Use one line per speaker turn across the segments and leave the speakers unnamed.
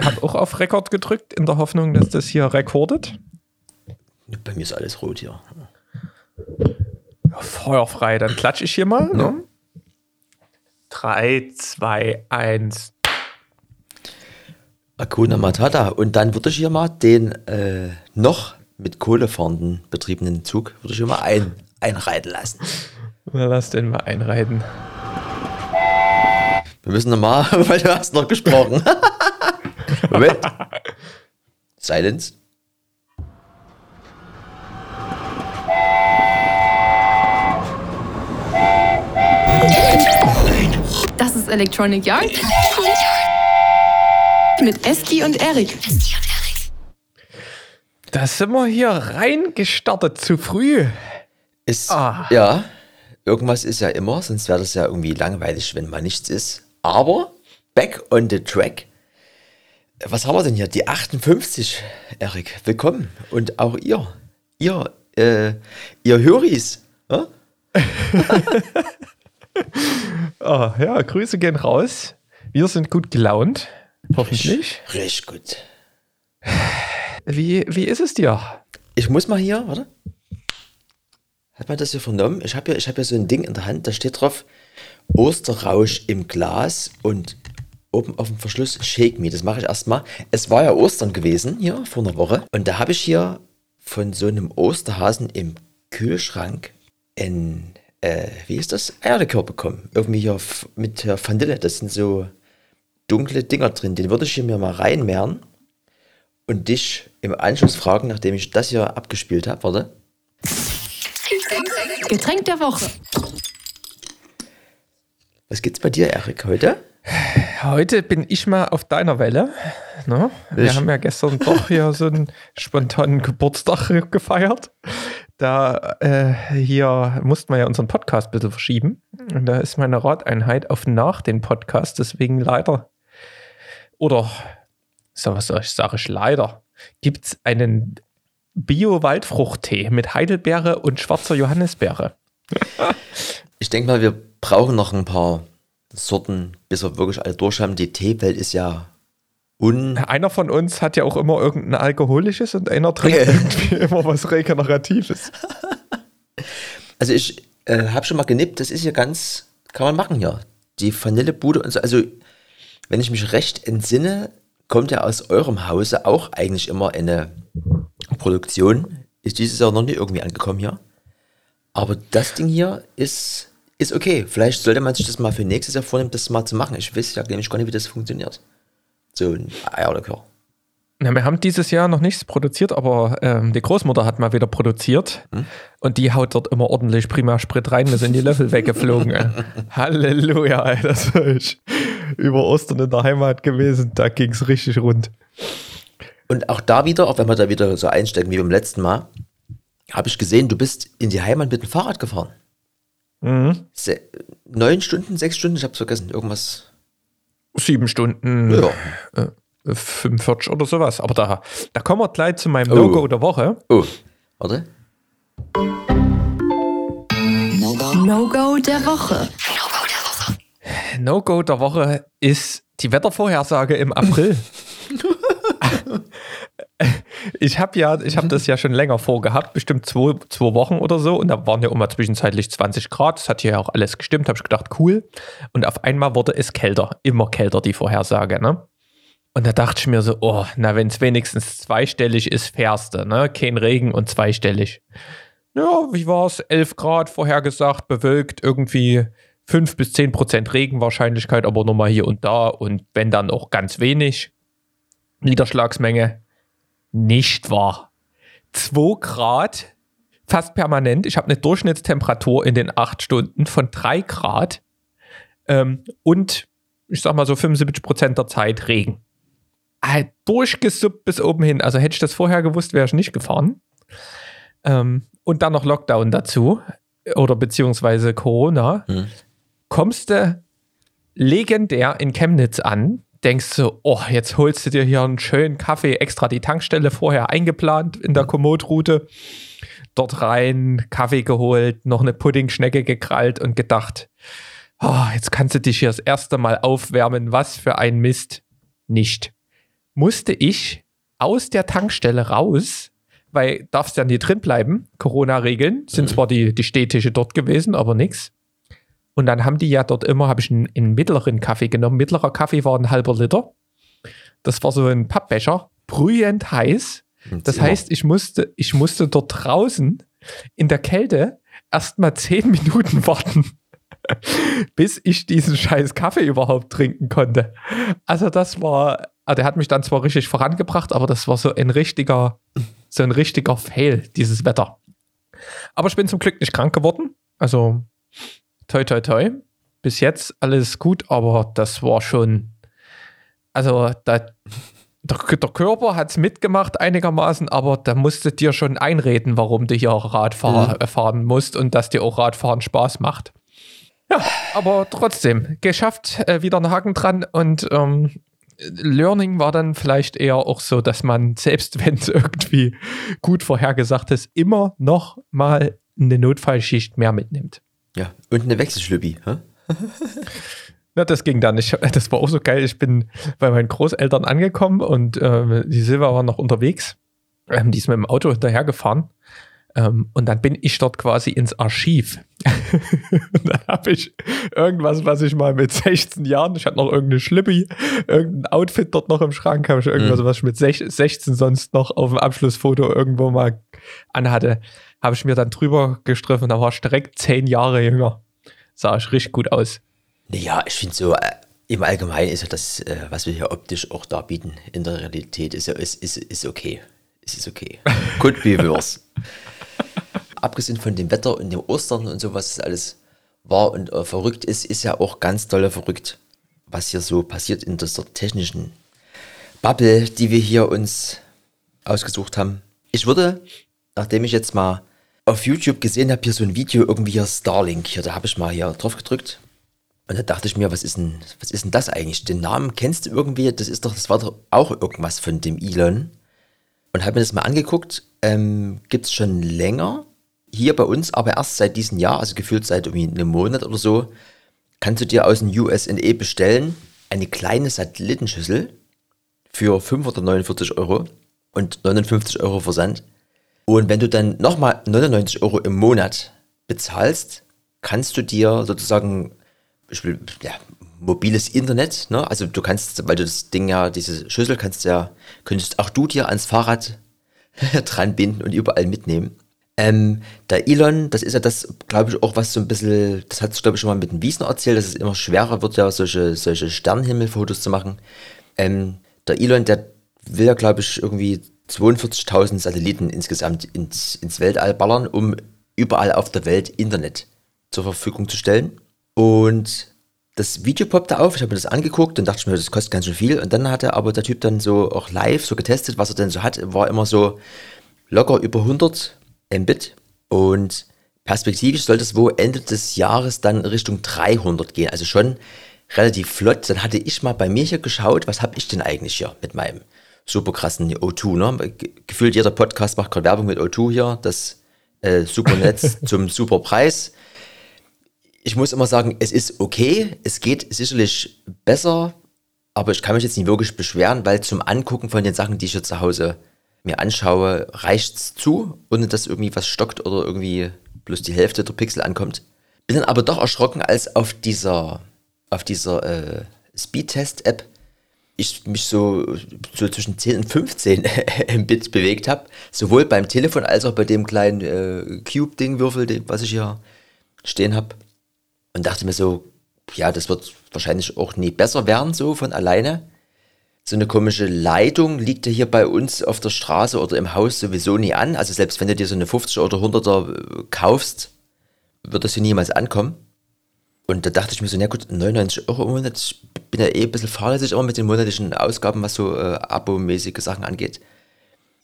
habe auch auf Rekord gedrückt, in der Hoffnung, dass das hier rekordet.
Bei mir ist alles rot hier.
Feuerfrei, dann klatsche ich hier mal. Ne? 3, 2, 1.
Akuna Matata. Und dann würde ich hier mal den äh, noch mit Kohle fahrenden betriebenen Zug, würde ich hier mal ein, einreiten lassen.
Na, lass den mal einreiten.
Wir müssen nochmal, weil du hast noch gesprochen. Moment. Silence.
Das ist Electronic Yard. Mit Eski und Erik.
Da sind wir hier reingestartet zu früh.
Ist, ah. ja, irgendwas ist ja immer, sonst wäre das ja irgendwie langweilig, wenn mal nichts ist. Aber back on the track. Was haben wir denn hier? Die 58, Erik. Willkommen. Und auch ihr. Ihr, äh, ihr Höris.
oh, ja, Grüße gehen raus. Wir sind gut gelaunt. Hoffentlich.
Richtig, richtig gut.
Wie, wie ist es dir?
Ich muss mal hier, warte. Hat man das hier vernommen? Ich habe hier, hab hier so ein Ding in der Hand, da steht drauf Osterrausch im Glas und oben auf dem Verschluss Shake Me. Das mache ich erstmal. Es war ja Ostern gewesen hier vor einer Woche und da habe ich hier von so einem Osterhasen im Kühlschrank ein, äh, wie ist das? Eierlikör bekommen. Irgendwie hier mit Vanille. Das sind so dunkle Dinger drin. Den würde ich hier mir mal reinmehren und dich im Anschluss fragen, nachdem ich das hier abgespielt habe. Warte.
Getränk der Woche.
Was gibt's bei dir, Erik, heute?
Heute bin ich mal auf deiner Welle. Ne? Wir haben ja gestern doch hier so einen spontanen Geburtstag gefeiert. Da äh, hier mussten wir ja unseren Podcast ein bisschen verschieben. Und da ist meine Rateinheit auf nach den Podcast. Deswegen leider, oder so was soll ich, sage ich leider, gibt es einen Bio-Waldfruchttee mit Heidelbeere und schwarzer Johannisbeere.
ich denke mal, wir brauchen noch ein paar Sorten, bis wir wirklich alle durch haben. Die Teewelt ist ja un.
Einer von uns hat ja auch immer irgendein alkoholisches und einer trinkt irgendwie immer was Regeneratives.
Also ich äh, habe schon mal genippt, das ist ja ganz, kann man machen hier. Die Vanillebude und so. Also, wenn ich mich recht entsinne, kommt ja aus eurem Hause auch eigentlich immer eine Produktion. Ist dieses Jahr noch nie irgendwie angekommen hier. Aber das Ding hier ist, ist okay. Vielleicht sollte man sich das mal für nächstes Jahr vornehmen, das mal zu machen. Ich weiß ja nämlich gar nicht, wie das funktioniert. So ein Eierlikör.
Ja, wir haben dieses Jahr noch nichts produziert, aber ähm, die Großmutter hat mal wieder produziert hm? und die haut dort immer ordentlich prima Sprit rein, da sind die Löffel weggeflogen. Halleluja, ey, das war ich über Ostern in der Heimat gewesen, da ging es richtig rund.
Und auch da wieder, auch wenn wir da wieder so einsteigen wie beim letzten Mal, habe ich gesehen, du bist in die Heimat mit dem Fahrrad gefahren. Mhm. Se neun Stunden, sechs Stunden, ich habe es vergessen, irgendwas.
Sieben Stunden. Ja. Äh, 45 oder sowas. Aber da, da kommen wir gleich zu meinem oh. No-Go der Woche.
Oh, warte.
No-Go der Woche.
No-Go der Woche ist die Wettervorhersage im April. ich habe ja, ich habe das ja schon länger vorgehabt, bestimmt zwei, zwei Wochen oder so. Und da waren ja immer zwischenzeitlich 20 Grad. Das hat hier ja auch alles gestimmt. Habe ich gedacht, cool. Und auf einmal wurde es kälter, immer kälter die Vorhersage. Ne? Und da dachte ich mir so, oh, na, wenn es wenigstens zweistellig ist, fährst du, ne? Kein Regen und zweistellig. Ja, wie war es? 11 Grad vorhergesagt, bewölkt, irgendwie 5 bis 10 Prozent Regenwahrscheinlichkeit, aber nur mal hier und da. Und wenn dann auch ganz wenig Niederschlagsmenge. Nicht wahr. 2 Grad, fast permanent. Ich habe eine Durchschnittstemperatur in den 8 Stunden von 3 Grad. Ähm, und ich sag mal so 75 Prozent der Zeit Regen halt durchgesuppt bis oben hin. Also hätte ich das vorher gewusst, wäre ich nicht gefahren. Ähm, und dann noch Lockdown dazu oder beziehungsweise Corona. Hm. Kommst du legendär in Chemnitz an, denkst du, oh, jetzt holst du dir hier einen schönen Kaffee, extra die Tankstelle vorher eingeplant in der Komoot-Route. Dort rein, Kaffee geholt, noch eine Puddingschnecke gekrallt und gedacht, oh, jetzt kannst du dich hier das erste Mal aufwärmen. Was für ein Mist. Nicht musste ich aus der Tankstelle raus, weil darfst ja nie drin bleiben. Corona-Regeln sind zwar die, die Stehtische dort gewesen, aber nix. Und dann haben die ja dort immer, habe ich einen, einen mittleren Kaffee genommen. Mittlerer Kaffee war ein halber Liter. Das war so ein Pappbecher, brühend heiß. Das heißt, ich musste, ich musste dort draußen in der Kälte erst mal zehn Minuten warten, bis ich diesen scheiß Kaffee überhaupt trinken konnte. Also das war, ah, der hat mich dann zwar richtig vorangebracht, aber das war so ein richtiger, so ein richtiger Fail, dieses Wetter. Aber ich bin zum Glück nicht krank geworden. Also toi toi toi. Bis jetzt alles gut, aber das war schon, also da, der, der Körper hat es mitgemacht einigermaßen, aber da musst du dir schon einreden, warum du hier Radfahr äh, fahren musst und dass dir auch Radfahren Spaß macht. Ja, aber trotzdem, geschafft, äh, wieder einen Haken dran und ähm, Learning war dann vielleicht eher auch so, dass man, selbst wenn es irgendwie gut vorhergesagt ist, immer noch mal eine Notfallschicht mehr mitnimmt.
Ja, und eine Wechselschlüppi. Hä?
Na, das ging dann. Ich, das war auch so geil. Ich bin bei meinen Großeltern angekommen und äh, die Silva war noch unterwegs. Ähm, die ist mit dem Auto hinterhergefahren. Ähm, und dann bin ich dort quasi ins Archiv. und dann habe ich irgendwas, was ich mal mit 16 Jahren, ich hatte noch irgendeine Schlippi, irgendein Outfit dort noch im Schrank, habe ich irgendwas, was ich mit sech- 16 sonst noch auf dem Abschlussfoto irgendwo mal anhatte, habe ich mir dann drüber gestriffen. Da war ich direkt 10 Jahre jünger. Sah ich richtig gut aus.
Naja, ich finde so, äh, im Allgemeinen ist ja das, äh, was wir hier optisch auch darbieten, in der Realität, ist ja ist, ist, ist okay. Es ist okay. Could be worse. Abgesehen von dem Wetter und dem Ostern und so, was es alles war und äh, verrückt ist, ist ja auch ganz dolle verrückt, was hier so passiert in dieser technischen Bubble, die wir hier uns ausgesucht haben. Ich würde, nachdem ich jetzt mal auf YouTube gesehen habe, hier so ein Video irgendwie hier Starlink, hier, da habe ich mal hier drauf gedrückt und da dachte ich mir, was ist denn, was ist denn das eigentlich? Den Namen kennst du irgendwie? Das ist doch, das war doch auch irgendwas von dem Elon. Und habe mir das mal angeguckt. Ähm, Gibt es schon länger. Hier bei uns, aber erst seit diesem Jahr, also gefühlt seit irgendwie einem Monat oder so, kannst du dir aus dem USNE bestellen eine kleine Satellitenschüssel für 549 Euro und 59 Euro Versand. Und wenn du dann nochmal 99 Euro im Monat bezahlst, kannst du dir sozusagen ja, mobiles Internet, ne? Also du kannst, weil du das Ding ja, diese Schüssel kannst ja, könntest auch du dir ans Fahrrad dran binden und überall mitnehmen. Ähm, der Elon, das ist ja das, glaube ich, auch was so ein bisschen, das hat glaube ich, schon mal mit dem Wiesner erzählt, dass es immer schwerer wird, ja, solche, solche Sternenhimmelfotos zu machen. Ähm, der Elon, der will ja, glaube ich, irgendwie 42.000 Satelliten insgesamt ins, ins Weltall ballern, um überall auf der Welt Internet zur Verfügung zu stellen. Und das Video poppte auf, ich habe mir das angeguckt und dachte mir, das kostet ganz schön viel. Und dann hat er aber der Typ dann so auch live so getestet, was er denn so hat. War immer so locker über 100 Mbit. Und perspektivisch sollte es wo Ende des Jahres dann Richtung 300 gehen. Also schon relativ flott. Dann hatte ich mal bei mir hier geschaut, was habe ich denn eigentlich hier mit meinem super krassen O2. Ne? Ge- Gefühlt jeder Podcast macht gerade Werbung mit O2 hier. Das äh, super Netz zum super Preis ich muss immer sagen, es ist okay, es geht sicherlich besser, aber ich kann mich jetzt nicht wirklich beschweren, weil zum Angucken von den Sachen, die ich hier zu Hause mir anschaue, reicht's zu, ohne dass irgendwie was stockt oder irgendwie bloß die Hälfte der Pixel ankommt. Bin dann aber doch erschrocken, als auf dieser, auf dieser äh, Speedtest-App ich mich so, so zwischen 10 und 15 Mbit bewegt habe, sowohl beim Telefon als auch bei dem kleinen äh, Cube-Ding-Würfel, den- was ich hier stehen habe und dachte mir so, ja, das wird wahrscheinlich auch nie besser werden, so von alleine. So eine komische Leitung liegt ja hier bei uns auf der Straße oder im Haus sowieso nie an. Also selbst wenn du dir so eine 50 oder 100er äh, kaufst, wird das hier niemals ankommen. Und da dachte ich mir so, na gut, 99 Euro im Monat, ich bin ja eh ein bisschen fahrlässig immer mit den monatlichen Ausgaben, was so äh, abomäßige Sachen angeht.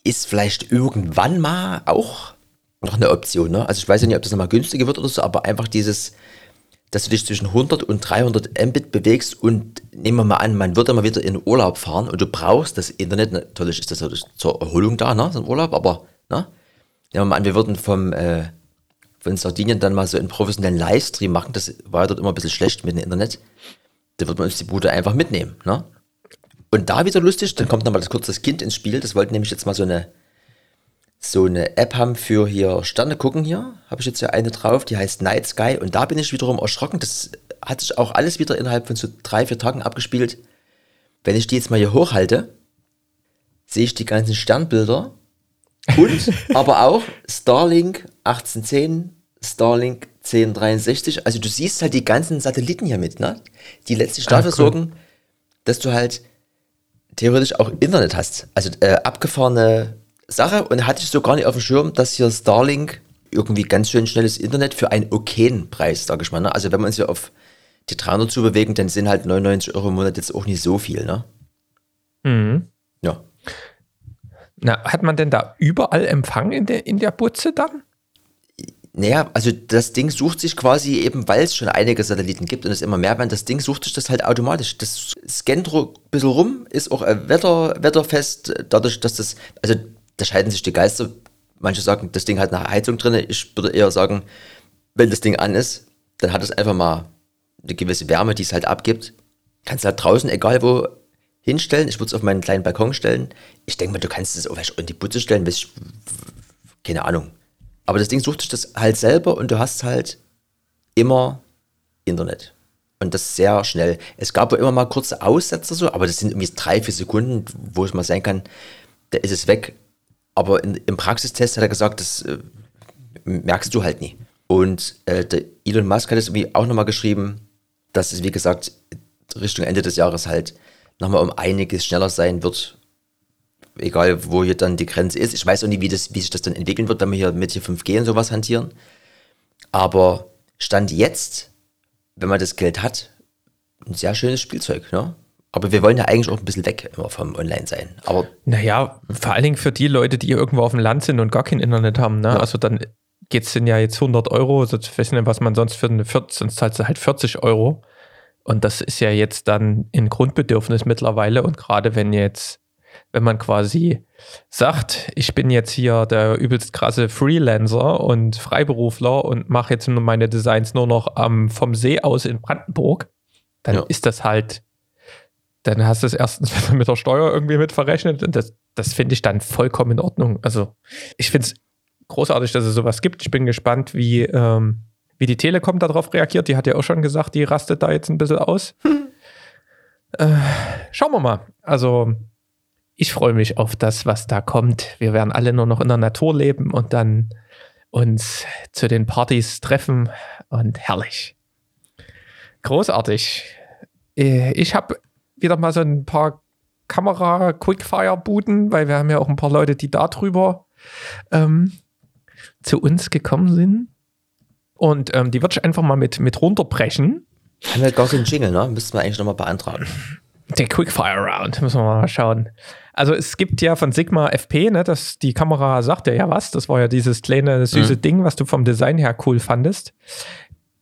Ist vielleicht irgendwann mal auch noch eine Option, ne? Also ich weiß ja nicht, ob das nochmal günstiger wird oder so, aber einfach dieses, dass du dich zwischen 100 und 300 Mbit bewegst und nehmen wir mal an, man wird immer wieder in Urlaub fahren und du brauchst das Internet, natürlich ist das zur Erholung da, ne, so ein Urlaub, aber, ne, nehmen wir mal an, wir würden vom, äh, von Sardinien dann mal so einen professionellen Livestream machen, das war ja dort immer ein bisschen schlecht mit dem Internet, da wird man uns die Bude einfach mitnehmen, ne. Und da wieder lustig, dann kommt nochmal das kurze Kind ins Spiel. Das wollte nämlich jetzt mal so eine, so eine App haben für hier Sterne gucken hier. Habe ich jetzt ja eine drauf, die heißt Night Sky. Und da bin ich wiederum erschrocken. Das hat sich auch alles wieder innerhalb von so drei, vier Tagen abgespielt. Wenn ich die jetzt mal hier hochhalte, sehe ich die ganzen Sternbilder und aber auch Starlink 1810, Starlink 1063. Also du siehst halt die ganzen Satelliten hier mit, ne? die letztlich dafür
Ah, cool.
sorgen, dass du halt theoretisch auch Internet hast. Also äh, abgefahrene Sache und hatte ich so gar nicht auf dem Schirm, dass hier Starlink irgendwie ganz schön schnelles Internet für einen okayen Preis, sag ich mal. Ne? Also wenn wir uns hier auf die 300 zu bewegen, dann sind halt 99 Euro im Monat jetzt auch nicht so viel. Ne?
Mhm. Na, hat man denn da überall Empfang in der, in der Butze dann?
Naja, also das Ding sucht sich quasi eben, weil es schon einige Satelliten gibt und es immer mehr werden, das Ding sucht sich das halt automatisch. Das scannt ein bisschen rum, ist auch äh, Wetter, wetterfest, dadurch, dass das, also da scheiden sich die Geister. Manche sagen, das Ding hat eine Heizung drin. Ich würde eher sagen, wenn das Ding an ist, dann hat es einfach mal eine gewisse Wärme, die es halt abgibt. Kannst halt draußen, egal wo, hinstellen. Ich würde es auf meinen kleinen Balkon stellen. Ich denke mal, du kannst es auch in die Butze stellen, weiß ich, keine Ahnung. Aber das Ding sucht sich das halt selber und du hast halt immer Internet. Und das sehr schnell. Es gab ja immer mal kurze Aussetzer so, aber das sind irgendwie drei, vier Sekunden, wo es mal sein kann, da ist es weg. Aber in, im Praxistest hat er gesagt, das äh, merkst du halt nie. Und äh, der Elon Musk hat es irgendwie auch nochmal geschrieben, dass es, wie gesagt, Richtung Ende des Jahres halt nochmal um einiges schneller sein wird. Egal, wo hier dann die Grenze ist. Ich weiß auch nicht, wie, das, wie sich das dann entwickeln wird, wenn wir hier mit hier 5G und sowas hantieren. Aber Stand jetzt, wenn man das Geld hat, ein sehr schönes Spielzeug, ne? Aber wir wollen ja eigentlich auch ein bisschen weg immer vom Online sein. Aber
Naja, vor allen Dingen für die Leute, die irgendwo auf dem Land sind und gar kein Internet haben. Ne? Also dann geht es ja jetzt 100 Euro, also ich weiß nicht, was man sonst für eine 40, sonst zahlst du halt 40 Euro. Und das ist ja jetzt dann ein Grundbedürfnis mittlerweile. Und gerade wenn jetzt, wenn man quasi sagt, ich bin jetzt hier der übelst krasse Freelancer und Freiberufler und mache jetzt nur meine Designs nur noch ähm, vom See aus in Brandenburg, dann
Ja.
ist das halt, dann hast du es erstens mit der Steuer irgendwie mit verrechnet und das, das finde ich dann vollkommen in Ordnung. Also ich finde es großartig, dass es sowas gibt. Ich bin gespannt, wie, ähm, wie die Telekom darauf reagiert. Die hat ja auch schon gesagt, die rastet da jetzt ein bisschen aus. äh, schauen wir mal. Also ich freue mich auf das, was da kommt. Wir werden alle nur noch in der Natur leben und dann uns zu den Partys treffen und herrlich. Großartig. Äh, Ich habe wieder mal so ein paar Kamera-Quickfire-Buden, weil wir haben ja auch ein paar Leute, die da drüber ähm, zu uns gekommen sind. Und ähm, die würde ich einfach mal mit, mit runterbrechen.
haben wir gar keinen Jingle, ne? Müssten wir eigentlich nochmal beantragen.
Der Quickfire Round, müssen wir mal schauen. Also es gibt ja von Sigma FP, ne, dass die Kamera sagt ja, ja was, das war ja dieses kleine süße Ding, was du vom Design her cool fandest.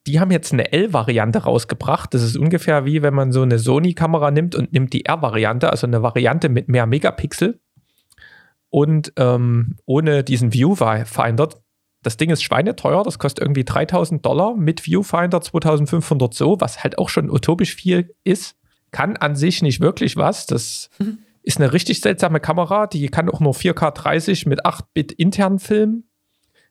Die haben jetzt eine L-Variante rausgebracht. Das ist ungefähr wie wenn man so eine Sony-Kamera nimmt und nimmt die R-Variante, also eine Variante mit mehr Megapixel und ähm, ohne diesen Viewfinder. Das Ding ist schweineteuer, das kostet irgendwie 3000 Dollar mit Viewfinder 2500 so, was halt auch schon utopisch viel ist. Kann an sich nicht wirklich was. Das ist eine richtig seltsame Kamera, die kann auch nur 4K 30 mit 8-Bit intern filmen.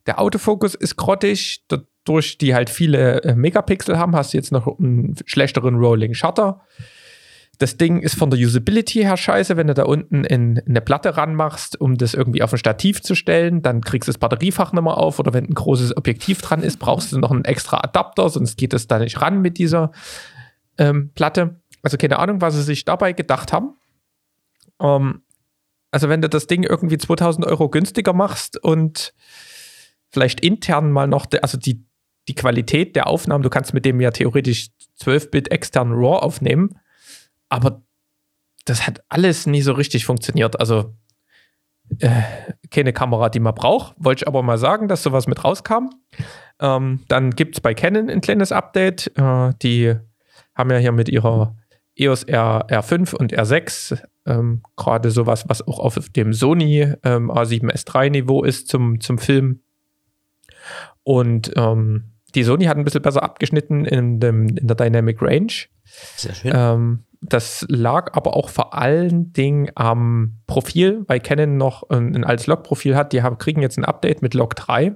Der Autofokus ist grottig, dadurch die halt viele äh, Megapixel haben, hast du jetzt noch einen schlechteren Rolling Shutter. Das Ding ist von der Usability her scheiße, wenn du da unten in, eine Platte ranmachst, um das irgendwie auf ein Stativ zu stellen, dann kriegst du das Batteriefach mehr auf oder wenn ein großes Objektiv dran ist, brauchst du noch einen extra Adapter, sonst geht es da nicht ran mit dieser ähm, Platte. Also keine Ahnung, was sie sich dabei gedacht haben. Ähm, also wenn du das Ding irgendwie 2000 Euro günstiger machst und vielleicht intern mal noch, also die, die Qualität der Aufnahmen, du kannst mit dem ja theoretisch 12-Bit extern RAW aufnehmen, aber das hat alles nie so richtig funktioniert. Also äh, keine Kamera, die man braucht. Wollte ich aber mal sagen, dass sowas mit rauskam. Ähm, dann gibt es bei Canon ein kleines Update. Äh, die haben ja hier mit ihrer EOS R, R5 und R6 ähm, gerade sowas, was auch auf dem Sony ähm, A7S III Niveau ist zum, zum Film. Und ähm, die Sony hat ein bisschen besser abgeschnitten in, dem, in der Dynamic Range.
Sehr schön.
Das lag aber auch vor allen Dingen am Profil, weil Canon noch ein, ein altes Log-Profil hat. Die haben, kriegen jetzt ein Update mit Log 3.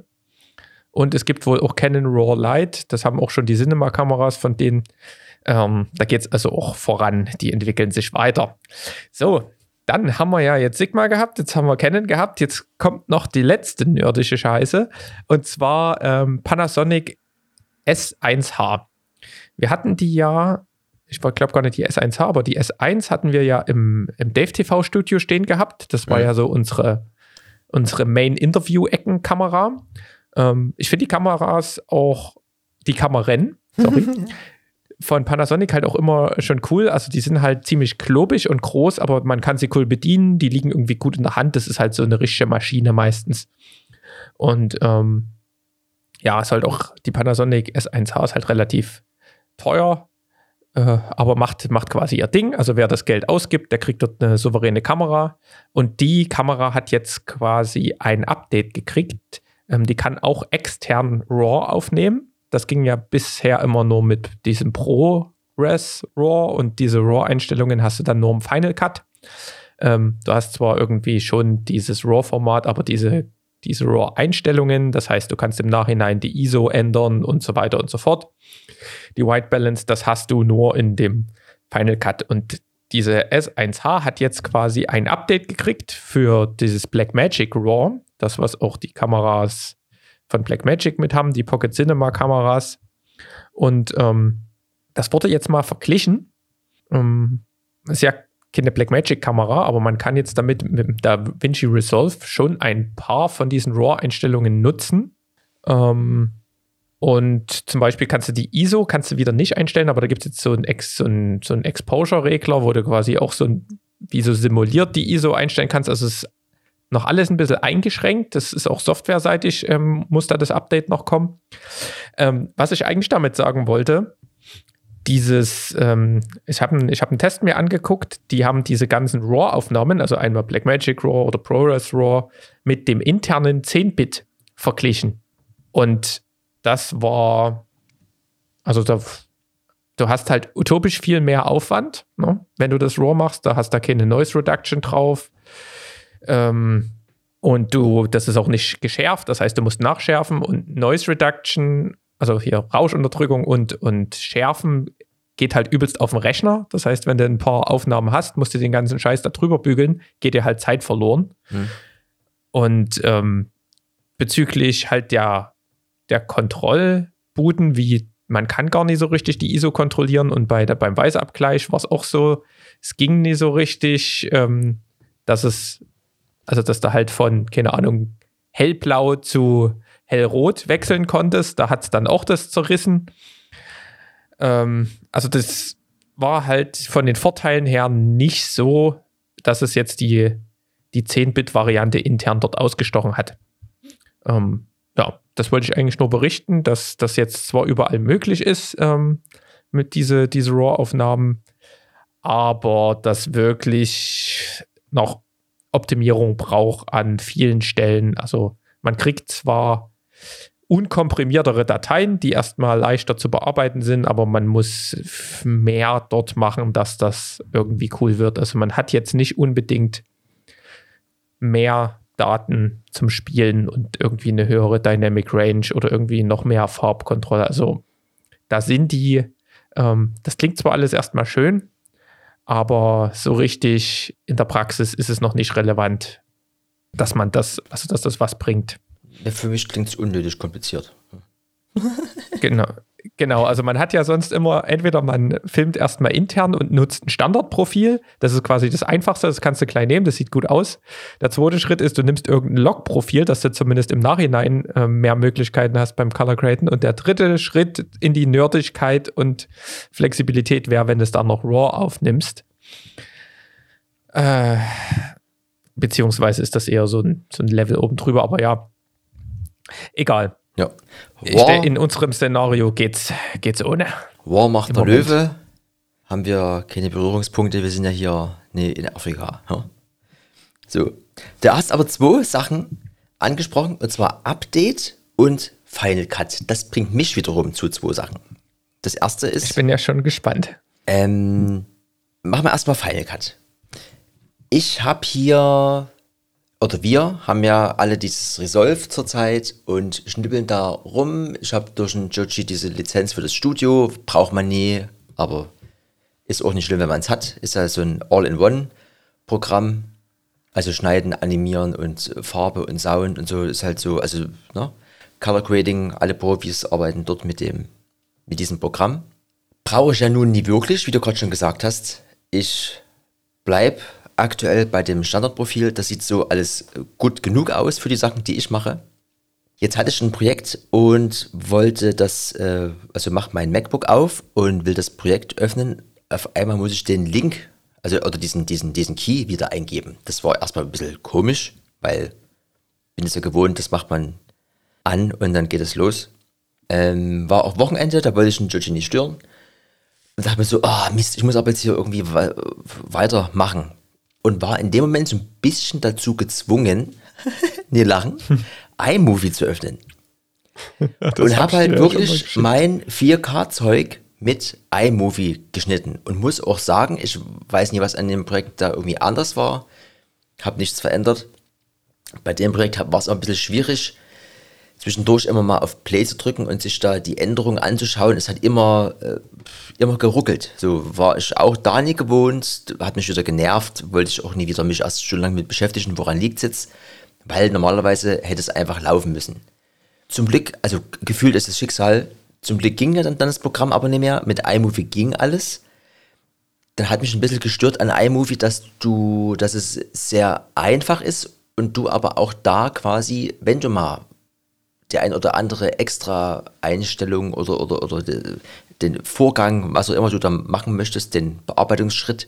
Und es gibt wohl auch Canon RAW Light. Das haben auch schon die Cinema-Kameras, von denen ähm, da geht es also auch voran. Die entwickeln sich weiter. So, dann haben wir ja jetzt Sigma gehabt, jetzt haben wir Canon gehabt, jetzt kommt noch die letzte nerdische Scheiße und zwar ähm, Panasonic S1H. Wir hatten die ja, ich glaube gar nicht die S1H, aber die S1 hatten wir ja im, im Dave TV Studio stehen gehabt. Das war ja, ja so unsere, unsere Main-Interview-Ecken-Kamera. Ähm, ich finde die Kameras auch, die Kameran, sorry, von Panasonic halt auch immer schon cool. Also die sind halt ziemlich klobig und groß, aber man kann sie cool bedienen. Die liegen irgendwie gut in der Hand. Das ist halt so eine richtige Maschine meistens. Und ähm, ja, ist halt auch die Panasonic S1H ist halt relativ teuer, aber macht, macht quasi ihr Ding. Also wer das Geld ausgibt, der kriegt dort eine souveräne Kamera. Und die Kamera hat jetzt quasi ein Update gekriegt. Ähm, die kann auch extern RAW aufnehmen. Das ging ja bisher immer nur mit diesem Pro-Res RAW und diese RAW-Einstellungen hast du dann nur im Final Cut. Ähm, du hast zwar irgendwie schon dieses RAW-Format, aber diese, diese RAW-Einstellungen, das heißt, du kannst im Nachhinein die ISO ändern und so weiter und so fort. Die White Balance, das hast du nur in dem Final Cut und diese S1H hat jetzt quasi ein Update gekriegt für dieses Blackmagic RAW, das was auch die Kameras von Blackmagic mit haben, die Pocket Cinema Kameras. Und ähm, das wurde jetzt mal verglichen. Ähm, ist ja keine Blackmagic Kamera, aber man kann jetzt damit mit der Vinci Resolve schon ein paar von diesen RAW-Einstellungen nutzen. Ähm, und zum Beispiel kannst du die ISO kannst du wieder nicht einstellen, aber da gibt es jetzt so einen so ein, so ein Exposure-Regler, wo du quasi auch so ein, wie so simuliert die ISO einstellen kannst. Also es ist noch alles ein bisschen eingeschränkt. Das ist auch softwareseitig, ähm, muss da das Update noch kommen. Ähm, was ich eigentlich damit sagen wollte, dieses, ähm, ich habe ich hab einen Test mir angeguckt, die haben diese ganzen RAW-Aufnahmen, also einmal Blackmagic RAW oder ProRes RAW, mit dem internen 10-Bit verglichen. Und das war, also da, du hast halt utopisch viel mehr Aufwand, ne? wenn du das RAW machst, da hast da keine Noise Reduction drauf, ähm, und du, das ist auch nicht geschärft, das heißt, du musst nachschärfen und Noise Reduction, also hier Rauschunterdrückung und, und Schärfen geht halt übelst auf den Rechner. Das heißt, wenn du ein paar Aufnahmen hast, musst du den ganzen Scheiß da drüber bügeln, geht dir halt Zeit verloren. Hm. Und ähm, bezüglich halt der, der Kontrollbuden, wie man kann gar nicht so richtig die ISO kontrollieren und bei der, beim Weißabgleich war es auch so, es ging nicht so richtig, ähm, dass es also, dass du halt von, keine Ahnung, hellblau zu hellrot wechseln konntest. Da hat es dann auch das zerrissen. Ähm, also, das war halt von den Vorteilen her nicht so, dass es jetzt die, die 10-Bit-Variante intern dort ausgestochen hat. Ähm, ja, das wollte ich eigentlich nur berichten, dass das jetzt zwar überall möglich ist ähm, mit diese, diese RAW-Aufnahmen, aber dass wirklich noch Optimierung braucht an vielen Stellen. Also man kriegt zwar unkomprimiertere Dateien, die erstmal leichter zu bearbeiten sind, aber man muss mehr dort machen, dass das irgendwie cool wird. Also man hat jetzt nicht unbedingt mehr Daten zum Spielen und irgendwie eine höhere Dynamic Range oder irgendwie noch mehr Farbkontrolle. Also da sind die, ähm, das klingt zwar alles erstmal schön, aber so richtig in der Praxis ist es noch nicht relevant, dass man das, also dass das was bringt.
Für mich klingt es unnötig kompliziert.
genau. Genau, also man hat ja sonst immer, entweder man filmt erstmal intern und nutzt ein Standardprofil. Das ist quasi das Einfachste, das kannst du klein nehmen, das sieht gut aus. Der zweite Schritt ist, du nimmst irgendein Log-Profil, dass du zumindest im Nachhinein äh, mehr Möglichkeiten hast beim Color Graden. Und der dritte Schritt in die Nerdigkeit und Flexibilität wäre, wenn du es dann noch RAW aufnimmst. Äh, beziehungsweise ist das eher so ein, so ein Level oben drüber, aber ja, egal.
Ja.
War, in unserem Szenario geht's, geht's ohne.
War macht Im der Moment. Löwe. Haben wir keine Berührungspunkte. Wir sind ja hier nee, in Afrika. Ja. So. Du hast aber zwei Sachen angesprochen, und zwar Update und Final Cut. Das bringt mich wiederum zu zwei Sachen. Das erste ist.
Ich bin ja schon gespannt.
Ähm, machen wir erstmal Final Cut. Ich habe hier, oder wir haben ja alle dieses Resolve zurzeit und schnippeln da rum. Ich habe durch den Joji diese Lizenz für das Studio, braucht man nie, aber ist auch nicht schlimm, wenn man es hat. Ist ja so ein All-in-One-Programm. Also schneiden, animieren und Farbe und Sound und so ist halt so, also ne? Color Grading, alle Profis arbeiten dort mit dem, mit diesem Programm. Brauche ich ja nun nie wirklich, wie du gerade schon gesagt hast. Ich bleibe aktuell bei dem Standardprofil. Das sieht so alles gut genug aus für die Sachen, die ich mache. Jetzt hatte ich ein Projekt und wollte das, äh, also mache mein MacBook auf und will das Projekt öffnen. Auf einmal muss ich den Link, also oder diesen, diesen, diesen Key wieder eingeben. Das war erstmal ein bisschen komisch, weil bin es ja gewohnt, das macht man an und dann geht es los. Ähm, war auch Wochenende, da wollte ich den Joji nicht stören. Und dachte mir so, oh, Mist, ich muss aber jetzt hier irgendwie weitermachen. Und war in dem Moment so ein bisschen dazu gezwungen, nee, lachen, iMovie zu öffnen. und habe halt wirklich mein 4K-Zeug mit iMovie geschnitten. Und muss auch sagen, ich weiß nicht, was an dem Projekt da irgendwie anders war. Habe nichts verändert. Bei dem Projekt war es auch ein bisschen schwierig, zwischendurch immer mal auf Play zu drücken und sich da die Änderungen anzuschauen. Es hat immer, äh, immer geruckelt. So war ich auch da nie gewohnt, hat mich wieder genervt, wollte ich auch nie wieder mich erst schon lange mit beschäftigen, woran liegt es jetzt, weil normalerweise hätte es einfach laufen müssen. Zum Glück, also gefühlt ist das Schicksal, zum Glück ging ja dann, dann das Programm aber nicht mehr, mit iMovie ging alles. Dann hat mich ein bisschen gestört an iMovie, dass du, dass es sehr einfach ist und du aber auch da quasi, wenn du mal die ein oder andere extra Einstellung oder, oder, oder den Vorgang, was auch immer du da machen möchtest, den Bearbeitungsschritt,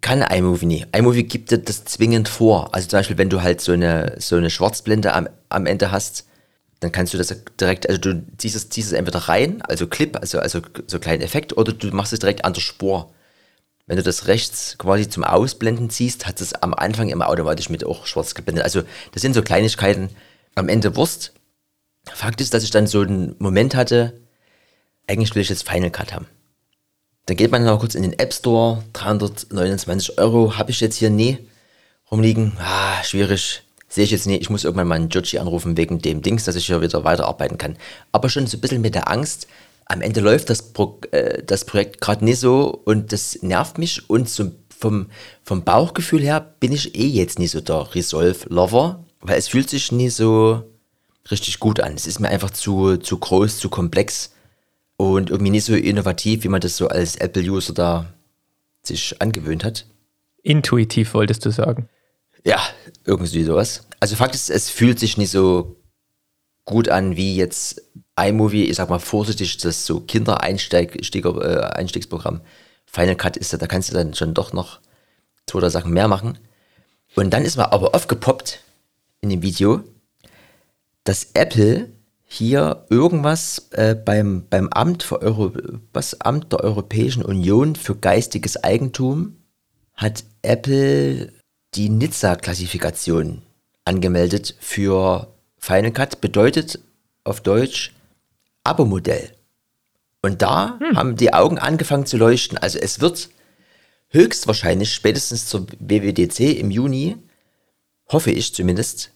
kann iMovie nie. iMovie gibt dir das zwingend vor. Also zum Beispiel, wenn du halt so eine, so eine Schwarzblende am, am Ende hast, dann kannst du das direkt, also du ziehst es, ziehst es entweder rein, also Clip, also, also so einen kleinen Effekt, oder du machst es direkt an der Spur. Wenn du das rechts quasi zum Ausblenden ziehst, hat es am Anfang immer automatisch mit auch schwarz geblendet. Also das sind so Kleinigkeiten, am Ende Wurst, Fakt ist, dass ich dann so einen Moment hatte, eigentlich will ich jetzt Final Cut haben. Dann geht man noch kurz in den App Store, 329 Euro habe ich jetzt hier nie rumliegen. Ah, schwierig, sehe ich jetzt nie. Ich muss irgendwann mal einen Joji anrufen wegen dem Dings, dass ich hier wieder weiterarbeiten kann. Aber schon so ein bisschen mit der Angst, am Ende läuft das, Pro äh, das Projekt gerade nicht so und das nervt mich und so vom, vom Bauchgefühl her bin ich eh jetzt nicht so der Resolve-Lover, weil es fühlt sich nie so richtig gut an. Es ist mir einfach zu, zu groß, zu komplex und irgendwie nicht so innovativ, wie man das so als Apple-User da sich angewöhnt hat.
Intuitiv wolltest du sagen.
Ja, irgendwie sowas. Also Fakt ist, es fühlt sich nicht so gut an wie jetzt iMovie, ich sag mal vorsichtig, das so Kinder-Einstiegsprogramm. Äh, Final Cut ist da, da kannst du dann schon doch noch zwei oder Sachen mehr machen. Und dann ist mir aber aufgepoppt in dem Video, dass Apple hier irgendwas äh, beim, beim Amt, für Euro, was Amt der Europäischen Union für geistiges Eigentum hat Apple die Nizza-Klassifikation angemeldet für Final Cut. Bedeutet auf Deutsch Abo-Modell. Und da hm. haben die Augen angefangen zu leuchten. Also es wird höchstwahrscheinlich spätestens zur WWDC im Juni, hoffe ich zumindest,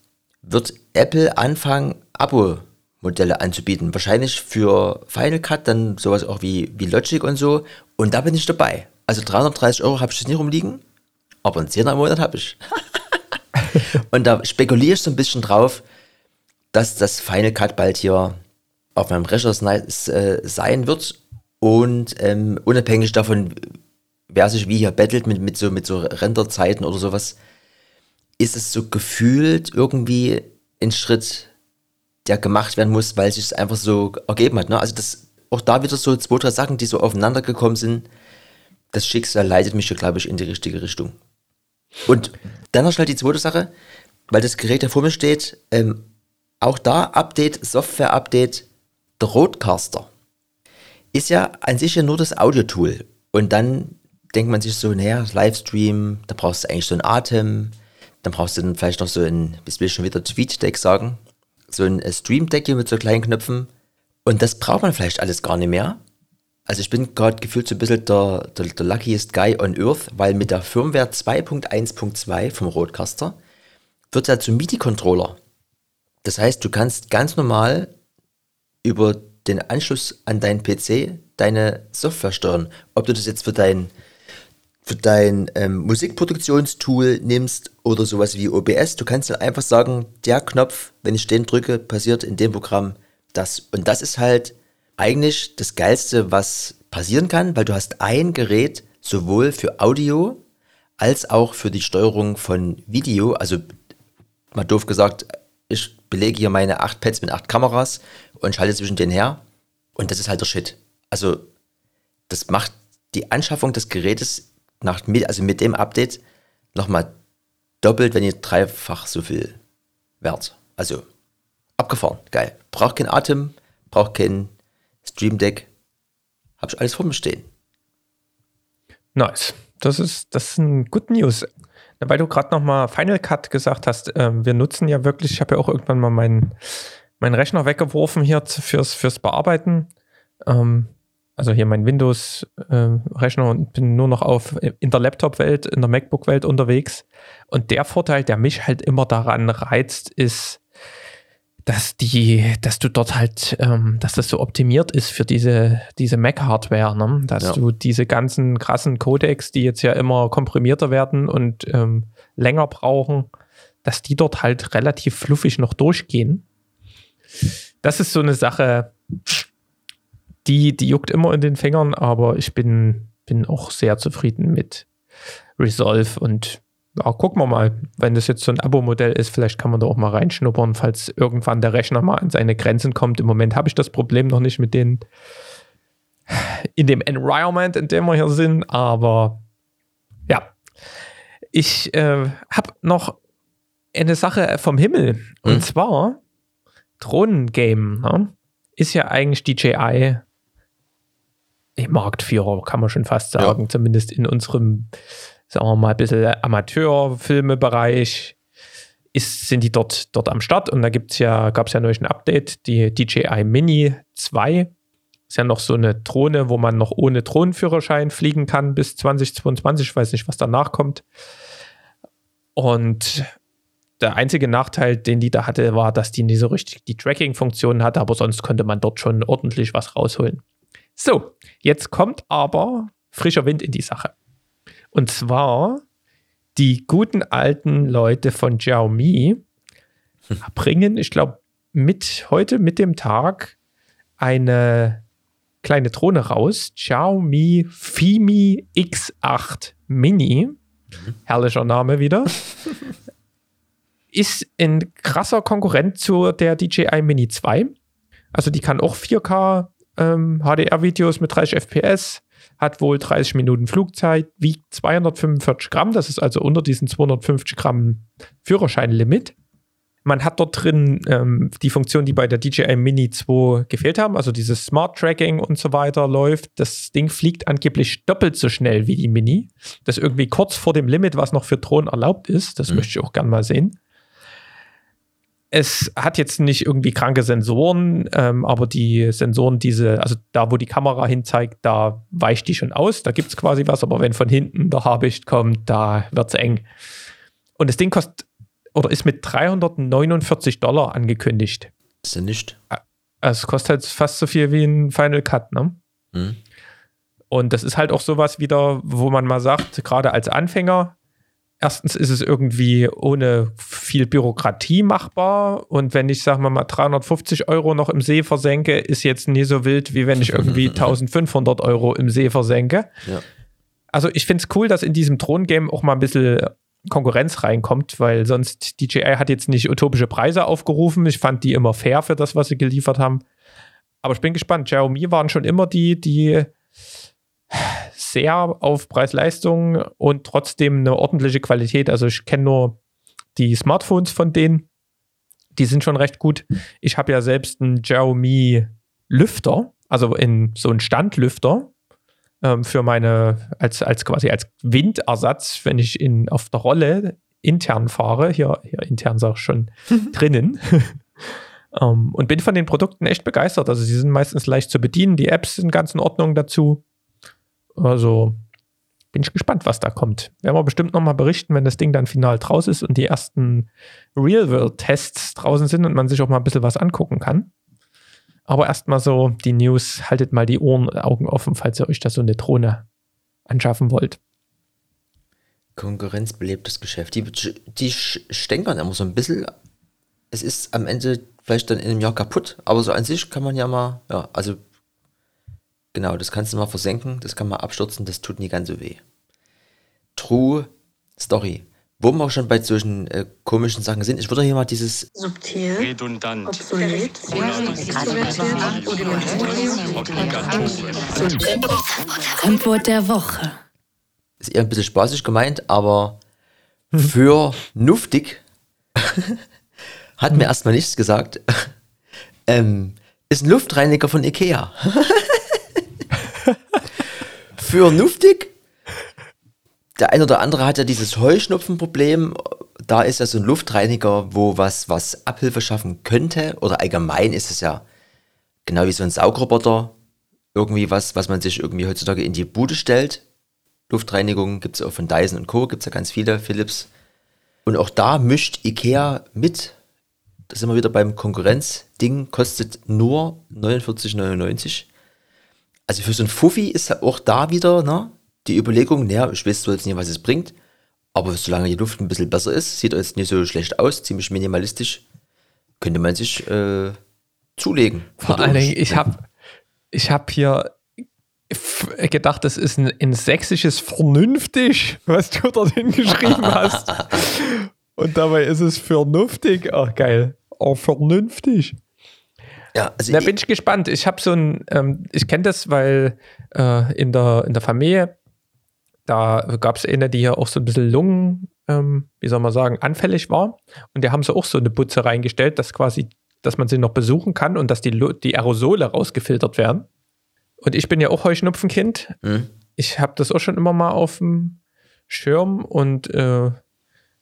wird Apple anfangen, Abo-Modelle anzubieten. Wahrscheinlich für Final Cut, dann sowas auch wie, wie Logic und so. Und da bin ich dabei. Also 330 Euro habe ich das nicht rumliegen, aber einen 10er im Monat habe ich. und da spekuliere ich so ein bisschen drauf, dass das Final Cut bald hier auf meinem Rechner äh, sein wird. Und ähm, unabhängig davon, wer sich wie hier bettelt mit, mit, so, mit so Renderzeiten oder sowas, ist es so gefühlt irgendwie ein Schritt, der gemacht werden muss, weil sich es einfach so ergeben hat. Ne? Also das, auch da wieder so zwei, drei Sachen, die so aufeinander gekommen sind. Das Schicksal leitet mich, glaube ich, in die richtige Richtung. Und dann noch schnell die zweite Sache, weil das Gerät ja vor mir steht. Ähm, auch da Update, Software-Update, der Roadcaster ist ja an sich ja nur das Audio-Tool. Und dann denkt man sich so, naja, Livestream, da brauchst du eigentlich so einen Atem, dann brauchst du dann vielleicht noch so ein, bis will ich schon wieder Tweet-Deck sagen, so ein Stream-Deck hier mit so kleinen Knöpfen. Und das braucht man vielleicht alles gar nicht mehr, Also ich bin gerade gefühlt so ein bisschen der, der, der luckiest guy on earth, weil mit der Firmware 2.1.2 vom Roadcaster wird er zum MIDI-Controller. Das heißt, du kannst ganz normal über den Anschluss an deinen PC deine Software steuern. Ob du das jetzt für dein, für dein ähm, Musikproduktionstool nimmst oder sowas wie OBS, du kannst dann einfach sagen, der Knopf, wenn ich den drücke, passiert in dem Programm das. Und das ist halt eigentlich das Geilste, was passieren kann, weil du hast ein Gerät sowohl für Audio als auch für die Steuerung von Video. Also mal doof gesagt, ich belege hier meine acht Pads mit acht Kameras und schalte zwischen denen her. Und das ist halt der Shit. Also das macht die Anschaffung des Gerätes nach, also mit dem Update nochmal doppelt, wenn ihr dreifach so viel wert. Also abgefahren, geil. Braucht kein Atem, braucht kein Stream Deck. Hab ich alles vor mir stehen.
Nice. Das ist, das ein Good News. Weil du gerade nochmal Final Cut gesagt hast, äh, wir nutzen ja wirklich, ich habe ja auch irgendwann mal meinen, meinen Rechner weggeworfen hier fürs, fürs Bearbeiten. Ähm, also hier mein Windows-Rechner äh, und bin nur noch auf in der Laptop-Welt, in der MacBook-Welt unterwegs. Und der Vorteil, der mich halt immer daran reizt, ist, dass die, dass du dort halt, ähm, dass das so optimiert ist für diese, diese Mac-Hardware, ne? dass ja. du diese ganzen krassen Codecs, die jetzt ja immer komprimierter werden und ähm, länger brauchen, dass die dort halt relativ fluffig noch durchgehen. Das ist so eine Sache, die, die juckt immer in den Fingern, aber ich bin, bin auch sehr zufrieden mit Resolve und ja, gucken wir mal, wenn das jetzt so ein Abo-Modell ist, vielleicht kann man da auch mal reinschnuppern, falls irgendwann der Rechner mal an seine Grenzen kommt. Im Moment habe ich das Problem noch nicht mit den in dem Environment, in dem wir hier sind, aber ja. Ich äh, habe noch eine Sache vom Himmel und mhm. zwar Drohnengame ne? ist ja eigentlich DJI Marktführer, kann man schon fast sagen, ja. zumindest in unserem sagen wir mal, ein bisschen Amateurfilmebereich ist, sind die dort, dort am Start. Und da gibt's ja, gab es ja neulich ein Update, die DJI Mini 2. Ist ja noch so eine Drohne, wo man noch ohne Drohnenführerschein fliegen kann bis 2022. Ich weiß nicht, was danach kommt. Und der einzige Nachteil, den die da hatte, war, dass die nicht so richtig die Tracking-Funktion hatte, aber sonst konnte man dort schon ordentlich was rausholen. So, jetzt kommt aber frischer Wind in die Sache. Und zwar die guten alten Leute von Xiaomi bringen, ich glaube, mit heute, mit dem Tag, eine kleine Drohne raus. Xiaomi Fimi X8 Mini. Mhm. Herrlicher Name wieder. ist ein krasser Konkurrent zu der DJI Mini 2. Also die kann auch 4K ähm, HDR-Videos mit 30 FPS, hat wohl 30 Minuten Flugzeit, wiegt 245 Gramm, das ist also unter diesen 250 Gramm Führerscheinlimit. Man hat dort drin ähm, die Funktion, die bei der DJI Mini 2 gefehlt haben, also dieses Smart Tracking und so weiter läuft. Das Ding fliegt angeblich doppelt so schnell wie die Mini. Das ist irgendwie kurz vor dem Limit, was noch für Drohnen erlaubt ist. Das mhm. möchte ich auch gern mal sehen. Es hat jetzt nicht irgendwie kranke Sensoren, ähm, aber die Sensoren, diese, also da, wo die Kamera hinzeigt, da weicht die schon aus. Da gibt es quasi was, aber wenn von hinten der Habicht kommt, da wird es eng. Und das Ding kostet oder ist mit 349 Dollar angekündigt.
Ist ja nicht.
Also es kostet halt fast so viel wie ein Final Cut, ne? Mhm. Und das ist halt auch sowas wieder, wo man mal sagt, gerade als Anfänger, erstens ist es irgendwie ohne viel Bürokratie machbar. Und wenn ich, sagen wir mal, 350 Euro noch im See versenke, ist jetzt nie so wild, wie wenn ich irgendwie 1500 Euro im See versenke. Ja. Also ich finde es cool, dass in diesem Thron-Game auch mal ein bisschen Konkurrenz reinkommt, weil sonst DJI hat jetzt nicht utopische Preise aufgerufen. Ich fand die immer fair für das, was sie geliefert haben. Aber ich bin gespannt. Xiaomi waren schon immer die, die sehr auf Preis-Leistung und trotzdem eine ordentliche Qualität. Also ich kenne nur die Smartphones von denen. Die sind schon recht gut. Ich habe ja selbst einen Xiaomi Lüfter, also in so einen Standlüfter ähm, für meine, als, als quasi als Windersatz, wenn ich in, auf der Rolle intern fahre. Hier, hier intern sage ich schon drinnen. Ähm, und bin von den Produkten echt begeistert. Also sie sind meistens leicht zu bedienen, die Apps sind ganz in Ordnung dazu. Also bin ich gespannt, was da kommt. Werden wir bestimmt nochmal berichten, wenn das Ding dann final draus ist und die ersten Real-World-Tests draußen sind und man sich auch mal ein bisschen was angucken kann. Aber erstmal so die News, haltet mal die Ohren, Augen offen, falls ihr euch da so eine Drohne anschaffen wollt.
Konkurrenz belebt das Geschäft. Die, die stänkern immer so ein bisschen. Es ist am Ende vielleicht dann in einem Jahr kaputt, aber so an sich kann man ja mal, ja, also genau, das kannst du mal versenken, das kann man abstürzen, das tut nie ganz so weh. True Story. Wo wir auch schon bei solchen äh, komischen Sachen sind, ich würde hier mal dieses
subtil,
redundant,
obsolet,
Antwort der Woche.
ist eher ein bisschen spaßig gemeint, aber für nuftig hat mir erstmal nichts gesagt. ähm, ist ein Luftreiniger von Ikea. für nuftig? Der ein oder andere hat ja dieses Heuschnupfenproblem. Da ist ja so ein Luftreiniger, wo was, was Abhilfe schaffen könnte. Oder allgemein ist es ja genau wie so ein Saugroboter. Irgendwie was, was man sich irgendwie heutzutage in die Bude stellt. Luftreinigung gibt es auch von Dyson und Co. Gibt es ja ganz viele, Philips. Und auch da mischt Ikea mit. Da sind wir wieder beim Konkurrenzding. Kostet nur 49,99. Also für so ein Fuffi ist ja auch da wieder ne, die Überlegung, naja, ich weiß zwar jetzt nicht, was es bringt, aber solange die Luft ein bisschen besser ist, sieht jetzt nicht so schlecht aus, ziemlich minimalistisch, könnte man sich äh, zulegen.
Vor allen Dingen, ich habe ich hab hier gedacht, das ist ein, ein sächsisches vernünftig, was du dort hingeschrieben hast. Und dabei ist es vernünftig. Ach, geil. Oh, vernünftig.
Ja, also
Da bin ich gespannt. Ich habe so ein, ähm, ich kenne das, weil äh, in, der, in der Familie, da gab es eine, die ja auch so ein bisschen Lungen, ähm, wie soll man sagen, anfällig war. Und die haben so auch so eine Butze reingestellt, dass quasi, dass man sie noch besuchen kann und dass die, die Aerosole rausgefiltert werden. Und ich bin ja auch Heuschnupfenkind.
Hm?
Ich habe das auch schon immer mal auf dem Schirm und äh,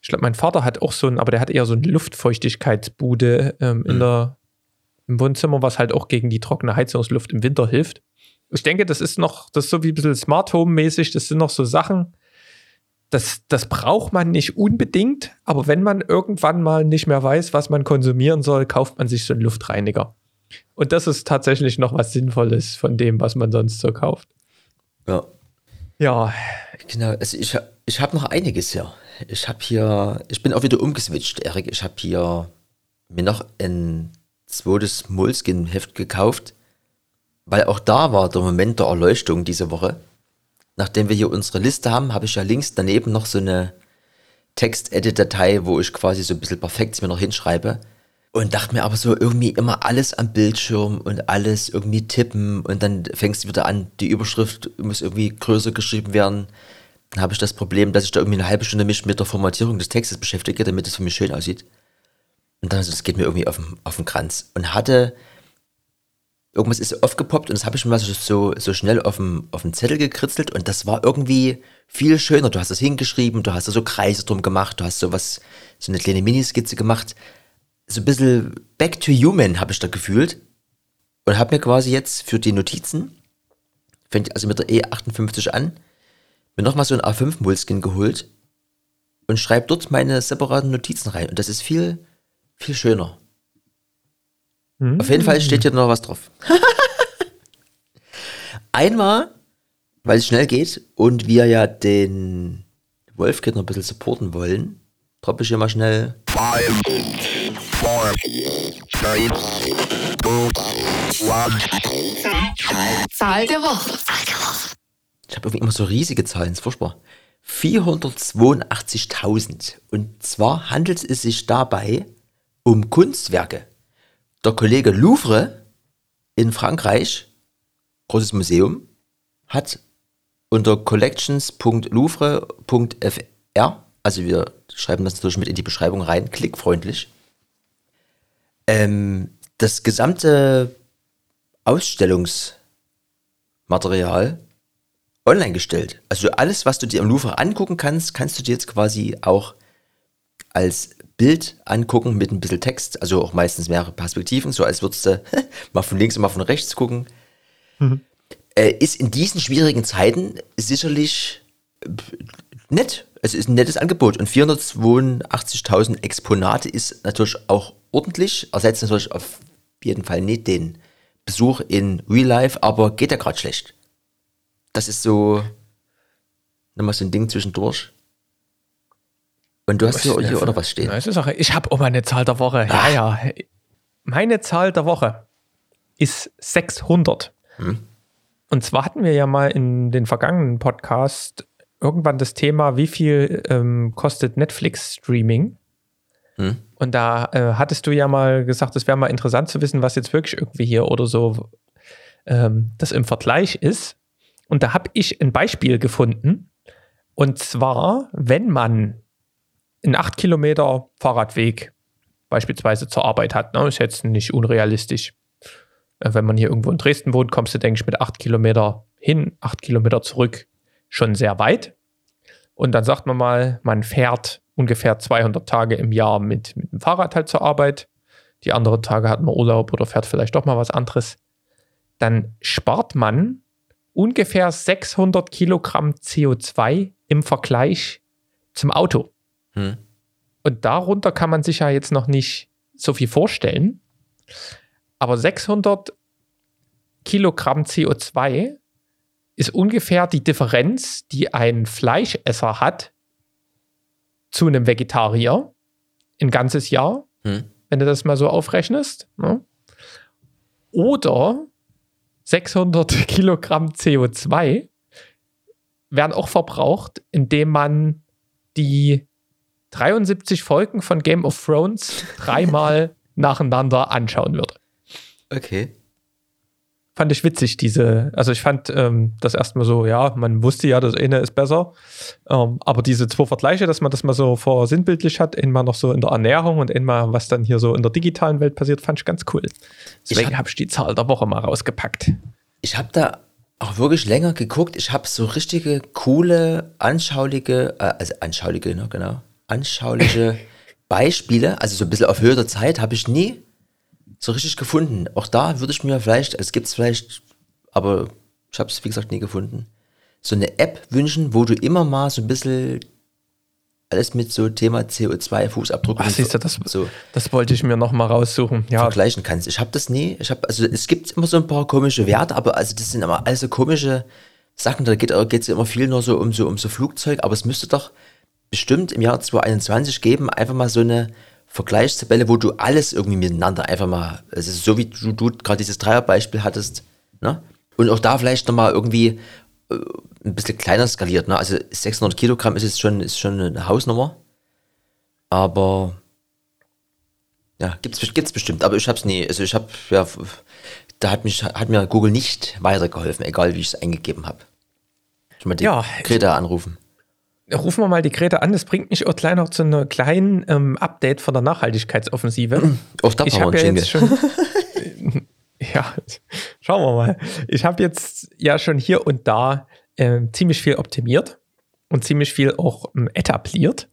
ich glaube, mein Vater hat auch so ein, aber der hat eher so eine Luftfeuchtigkeitsbude ähm, in
Mhm.
der, im Wohnzimmer, was halt auch gegen die trockene Heizungsluft im Winter hilft. Ich denke, das ist noch, das ist so wie ein bisschen Smart Home-mäßig, das sind noch so Sachen, das, das braucht man nicht unbedingt, aber wenn man irgendwann mal nicht mehr weiß, was man konsumieren soll, kauft man sich so einen Luftreiniger. Und das ist tatsächlich noch was Sinnvolles von dem, was man sonst so kauft.
ja,
Ja,
genau. Also ich, ich habe noch einiges hier. Ich habe hier, ich bin auch wieder umgeswitcht, Erik. Ich habe hier mir noch ein zweites Moleskin-Heft gekauft, weil auch da war der Moment der Erleuchtung diese Woche. Nachdem wir hier unsere Liste haben, habe ich ja links daneben noch so eine Text-Edit-Datei, wo ich quasi so ein bisschen perfekt mir noch hinschreibe. Und dachte mir aber so irgendwie immer alles am Bildschirm und alles irgendwie tippen und dann fängst du wieder an, die Überschrift muss irgendwie größer geschrieben werden. Dann habe ich das Problem, dass ich da irgendwie eine halbe Stunde mich mit der Formatierung des Textes beschäftige, damit es für mich schön aussieht. Und dann so, das geht mir irgendwie auf den, auf den Kranz. Und hatte, irgendwas ist aufgepoppt und das habe ich mir mal so, so, schnell auf dem, auf dem Zettel gekritzelt und das war irgendwie viel schöner. Du hast das hingeschrieben, du hast da so Kreise drum gemacht, du hast so was, so eine kleine Miniskizze gemacht. So ein bisschen back to human habe ich da gefühlt. Und habe mir quasi jetzt für die Notizen, fängt also mit der E58 an, mir nochmal so ein A5 Moleskin geholt und schreibe dort meine separaten Notizen rein. Und das ist viel, viel schöner. Auf jeden Fall steht hier noch was drauf. Einmal, weil es schnell geht und wir ja den Wolfkid noch ein bisschen supporten wollen, droppe ich hier mal schnell.
Zahl der Woche.
Ich habe irgendwie immer so riesige Zahlen, ist furchtbar. 482.000. Und zwar handelt es sich dabei um Kunstwerke. Der Kollege Louvre in Frankreich, großes Museum, hat unter collections.louvre.fr, also wir schreiben das natürlich mit in die Beschreibung rein, klickfreundlich, ähm, das gesamte Ausstellungsmaterial online gestellt. Also alles, was du dir im Louvre angucken kannst, kannst du dir jetzt quasi auch als Bild angucken mit ein bisschen Text, also auch meistens mehrere Perspektiven, so als würdest du mal von links und mal von rechts gucken. Äh, ist in diesen schwierigen Zeiten sicherlich äh, nett. Es ist ein nettes Angebot und 482.000 Exponate ist natürlich auch ordentlich, ersetzt natürlich auf jeden Fall nicht den Besuch in Real Life, aber geht ja gerade schlecht. Das ist so nochmal so ein Ding zwischendurch. Und du hast hier, hier oder was stehen?
Ist auch, ich habe auch meine Zahl der Woche. Ja, ja. Meine Zahl der Woche ist 600. Und zwar hatten wir ja mal in den vergangenen Podcast irgendwann das Thema, wie viel ähm, kostet Netflix-Streaming? Und da äh, hattest du ja mal gesagt, es wäre mal interessant zu wissen, was jetzt wirklich irgendwie hier oder so ähm, das im Vergleich ist. Und da habe ich ein Beispiel gefunden. Und zwar, wenn man einen 8 Kilometer Fahrradweg beispielsweise zur Arbeit hat, ne, ist jetzt nicht unrealistisch. Äh, Wenn man hier irgendwo in Dresden wohnt, kommst du, denke ich, mit 8 Kilometer hin, 8 Kilometer zurück schon sehr weit. Und dann sagt man mal, man fährt ungefähr 200 Tage im Jahr mit, mit dem Fahrrad halt zur Arbeit. Die anderen Tage hat man Urlaub oder fährt vielleicht doch mal was anderes. Dann spart man ungefähr 600 Kilogramm CO2 im Vergleich zum Auto.
Hm.
Und darunter kann man sich ja jetzt noch nicht so viel vorstellen. Aber 600 Kilogramm CO2 ist ungefähr die Differenz, die ein Fleischesser hat zu einem Vegetarier ein ganzes Jahr,
Hm.
wenn du das mal so aufrechnest. Ne? Oder 600 Kilogramm CO2 werden auch verbraucht, indem man die 73 Folgen von Game of Thrones dreimal nacheinander anschauen würde.
Okay.
Fand ich witzig, diese, also ich fand ähm, das erstmal so, ja, man wusste ja, das eine ist besser, ähm, aber diese zwei Vergleiche, dass man das mal so versinnbildlich hat, einmal noch so in der Ernährung und einmal, was dann hier so in der digitalen Welt passiert, fand ich ganz cool. Deswegen
hab-
habe ich die Zahl der Woche mal rausgepackt.
Ich habe da auch wirklich länger geguckt. Ich habe so richtige coole, anschauliche, äh, also anschauliche, ne, genau, anschauliche Beispiele, also so ein bisschen auf Höhe der Zeit, habe ich nie so richtig gefunden. Auch da würde ich mir vielleicht, es gibt es vielleicht, aber ich habe es wie gesagt nie gefunden, so eine App wünschen, wo du immer mal so ein bisschen alles mit so Thema CO2, Fußabdruck
Ach, siehst du, das,
so
das wollte ich mir noch mal raussuchen. Ja,
vergleichen kannst. Ich habe das nie. Ich habe also es gibt immer so ein paar komische Werte, aber also das sind immer alles so komische Sachen. Da geht es immer viel nur so um so um so Flugzeug, aber es müsste doch bestimmt im Jahr 2021 geben, einfach mal so eine Vergleichstabelle, wo du alles irgendwie miteinander einfach mal, also so wie du, du gerade dieses Dreierbeispiel hattest, ne? Und auch da vielleicht nochmal irgendwie äh, ein bisschen kleiner skaliert, ne? Also 600 Kilogramm ist jetzt schon, ist schon eine Hausnummer. Aber ja, gibt's, gibt's bestimmt, aber ich hab's nie, also ich hab, ja, da hat mich, hat mir Google nicht weitergeholfen, egal wie ich es eingegeben habe. Schon mal die
Ja,
Greta anrufen.
Rufen wir mal die Grete an. Das bringt mich auch gleich noch zu einem kleinen ähm, Update von der Nachhaltigkeitsoffensive.
Auch da
ich habe ja jetzt schon. ja, schauen wir mal. Ich habe jetzt ja schon hier und da ähm, ziemlich viel optimiert und ziemlich viel auch ähm, etabliert.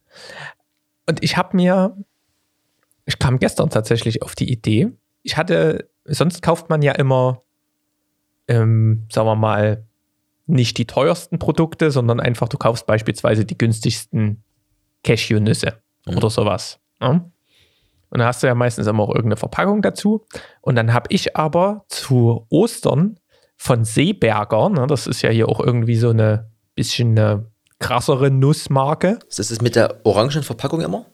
Und ich habe mir, ich kam gestern tatsächlich auf die Idee, ich hatte, sonst kauft man ja immer, ähm, sagen wir mal, nicht die teuersten Produkte, sondern einfach, du kaufst beispielsweise die günstigsten Cashewnüsse oder sowas. Ne? Und da hast du ja meistens immer auch irgendeine Verpackung dazu. Und dann habe ich aber zu Ostern von Seeberger, ne, das ist ja hier auch irgendwie so eine bisschen eine krassere Nussmarke.
Ist das das mit der orangen Verpackung immer?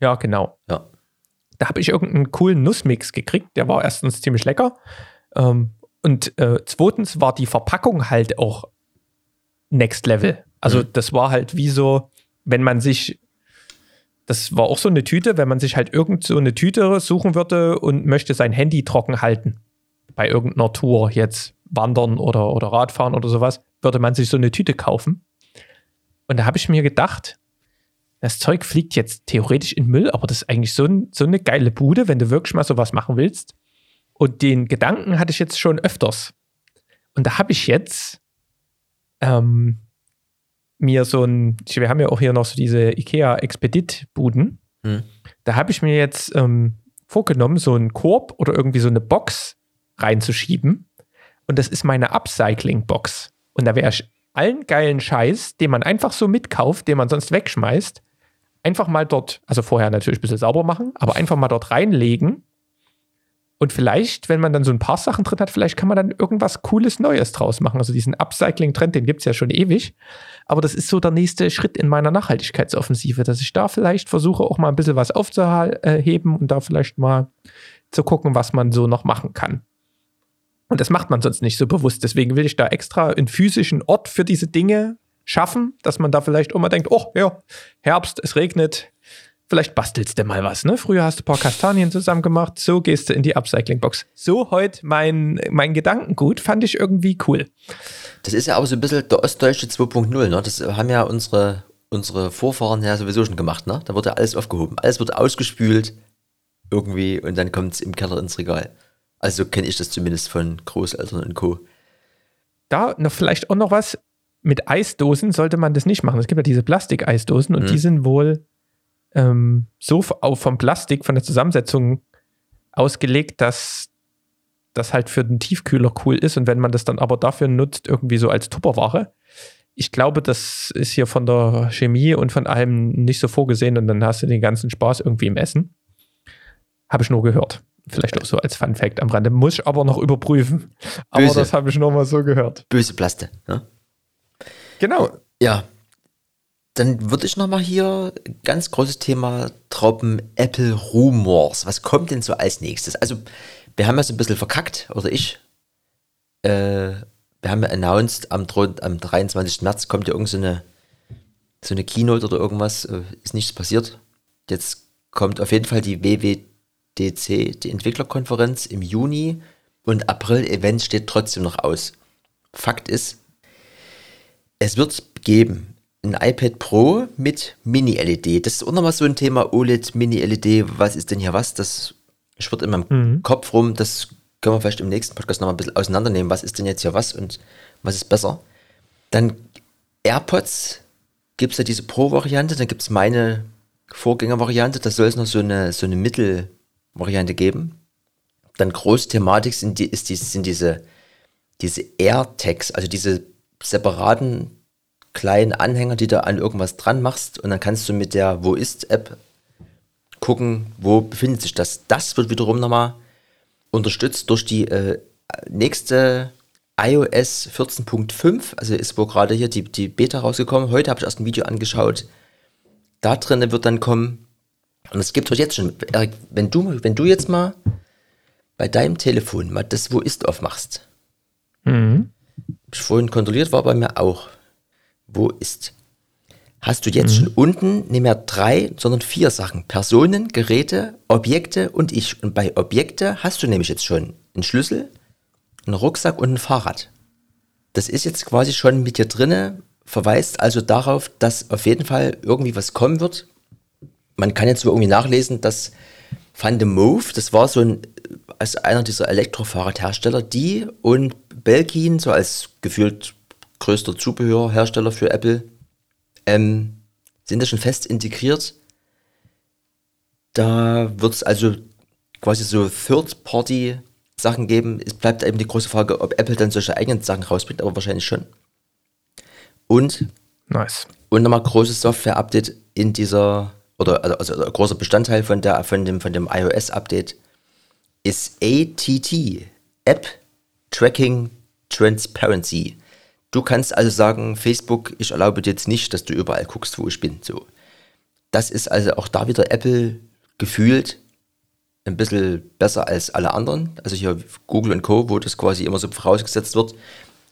Ja, genau.
Ja.
Da habe ich irgendeinen coolen Nussmix gekriegt. Der war erstens ziemlich lecker. Ähm, und äh, zweitens war die Verpackung halt auch next level. Also
Mhm.
das war halt wie so, wenn man sich, das war auch so eine Tüte, wenn man sich halt irgend so eine Tüte suchen würde und möchte sein Handy trocken halten. Bei irgendeiner Tour jetzt wandern oder, oder Radfahren oder sowas, würde man sich so eine Tüte kaufen. Und da habe ich mir gedacht, das Zeug fliegt jetzt theoretisch in Müll, aber das ist eigentlich so, ein, so eine geile Bude, wenn du wirklich mal sowas machen willst. Und den Gedanken hatte ich jetzt schon öfters. Und da habe ich jetzt ähm, mir so ein, wir haben ja auch hier noch so diese IKEA Expedit-Buden. Da habe ich mir jetzt ähm, vorgenommen, so einen Korb oder irgendwie so eine Box reinzuschieben. Und das ist meine Upcycling-Box. Und da wäre ich allen geilen Scheiß, den man einfach so mitkauft, den man sonst wegschmeißt, einfach mal dort, also vorher natürlich ein bisschen sauber machen, aber einfach mal dort reinlegen. Und vielleicht, wenn man dann so ein paar Sachen drin hat, vielleicht kann man dann irgendwas Cooles Neues draus machen. Also diesen Upcycling-Trend, den gibt es ja schon ewig. Aber das ist so der nächste Schritt in meiner Nachhaltigkeitsoffensive, dass ich da vielleicht versuche, auch mal ein bisschen was aufzuheben und da vielleicht mal zu gucken, was man so noch machen kann. Und das macht man sonst nicht so bewusst. Deswegen will ich da extra einen physischen Ort für diese Dinge schaffen, dass man da vielleicht mal denkt, oh ja, Herbst, es regnet, vielleicht bastelst du mal was. Ne? Früher hast du ein paar Kastanien zusammen gemacht, so gehst du in die Upcycling-Box. So heute mein, mein Gedankengut, fand ich irgendwie cool.
Das ist ja aber so ein bisschen der Ostdeutsche 2.0, ne? Das haben ja unsere, unsere Vorfahren ja sowieso schon gemacht, ne? Da wird ja alles aufgehoben. Alles wird ausgespült irgendwie und dann kommt es im Keller ins Regal. Also kenne ich das zumindest von Großeltern und Co.
Da noch vielleicht auch noch was. Mit Eisdosen sollte man das nicht machen. Es gibt ja diese Plastikeisdosen und
Mhm.
die sind wohl ähm, so auch vom Plastik, von der Zusammensetzung ausgelegt, dass das halt für den Tiefkühler cool ist. Und wenn man das dann aber dafür nutzt, irgendwie so als Tupperware, ich glaube, das ist hier von der Chemie und von allem nicht so vorgesehen und dann hast du den ganzen Spaß irgendwie im Essen. Habe ich nur gehört. Vielleicht auch so als Fun Fact am Rande. Muss ich aber noch überprüfen. Aber
Böse.
das habe ich nur mal so gehört.
Böse Plaste, ne?
Genau.
Ja. Dann würde ich nochmal hier ganz großes Thema droppen, Apple Rumors. Was kommt denn so als nächstes? Also, wir haben ja so ein bisschen verkackt, oder ich. Äh, wir haben ja announced, am, am 23. März kommt ja irgend so eine, so eine Keynote oder irgendwas. Äh, ist nichts passiert. Jetzt kommt auf jeden Fall die WWDC, die Entwicklerkonferenz im Juni. Und April-Event steht trotzdem noch aus. Fakt ist, es wird geben ein iPad Pro mit Mini-LED. Das ist auch nochmal so ein Thema OLED, Mini-LED. Was ist denn hier was? Das schwirrt in meinem Kopf rum. Das können wir vielleicht im nächsten Podcast nochmal ein bisschen auseinandernehmen. Was ist denn jetzt hier was und was ist besser? Dann AirPods gibt es ja diese Pro-Variante. Dann gibt es meine Vorgängervariante. Da soll es noch so eine, so eine Mittelvariante geben. Dann große Thematik sind, die, ist die, sind diese, diese AirTags, also diese separaten kleinen Anhänger, die du an irgendwas dran machst und dann kannst du mit der Wo ist App gucken, wo befindet sich das. Das wird wiederum nochmal unterstützt durch die äh, nächste iOS 14.5, also ist wo gerade hier die, die Beta rausgekommen. Heute habe ich erst ein Video angeschaut. Da drin wird dann kommen, und es gibt heute jetzt schon, Erik, wenn du, wenn du jetzt mal bei deinem Telefon mal das Wo ist aufmachst,
Mhm.
ich vorhin kontrolliert, war bei mir auch. Wo ist? Hast du jetzt schon unten nicht mehr drei, sondern vier Sachen. Personen, Geräte, Objekte und ich. Und bei Objekte hast du nämlich jetzt schon einen Schlüssel, einen Rucksack und ein Fahrrad. Das ist jetzt quasi schon mit dir drinne, verweist also darauf, dass auf jeden Fall irgendwie was kommen wird. Man kann jetzt irgendwie nachlesen, dass Van de Move, das war so ein, als einer dieser Elektrofahrradhersteller, die und Belkin, so als gefühlt größter Zubehörhersteller für Apple, ähm, sind da schon fest integriert. Da wird es also quasi so Third-Party-Sachen geben. Es bleibt eben die große Frage, ob Apple dann solche eigenen Sachen rausbringt, aber wahrscheinlich schon. Und
Nice.
und nochmal großes Software-Update in dieser, oder also, also ein großer Bestandteil von, der, von dem, von dem iOS-Update ist ATT, App Tracking Transparency. Du kannst also sagen, Facebook, ich erlaube dir jetzt nicht, dass du überall guckst, wo ich bin. So. Das ist also auch da wieder Apple gefühlt ein bisschen besser als alle anderen. Also hier Google und Co., wo das quasi immer so vorausgesetzt wird.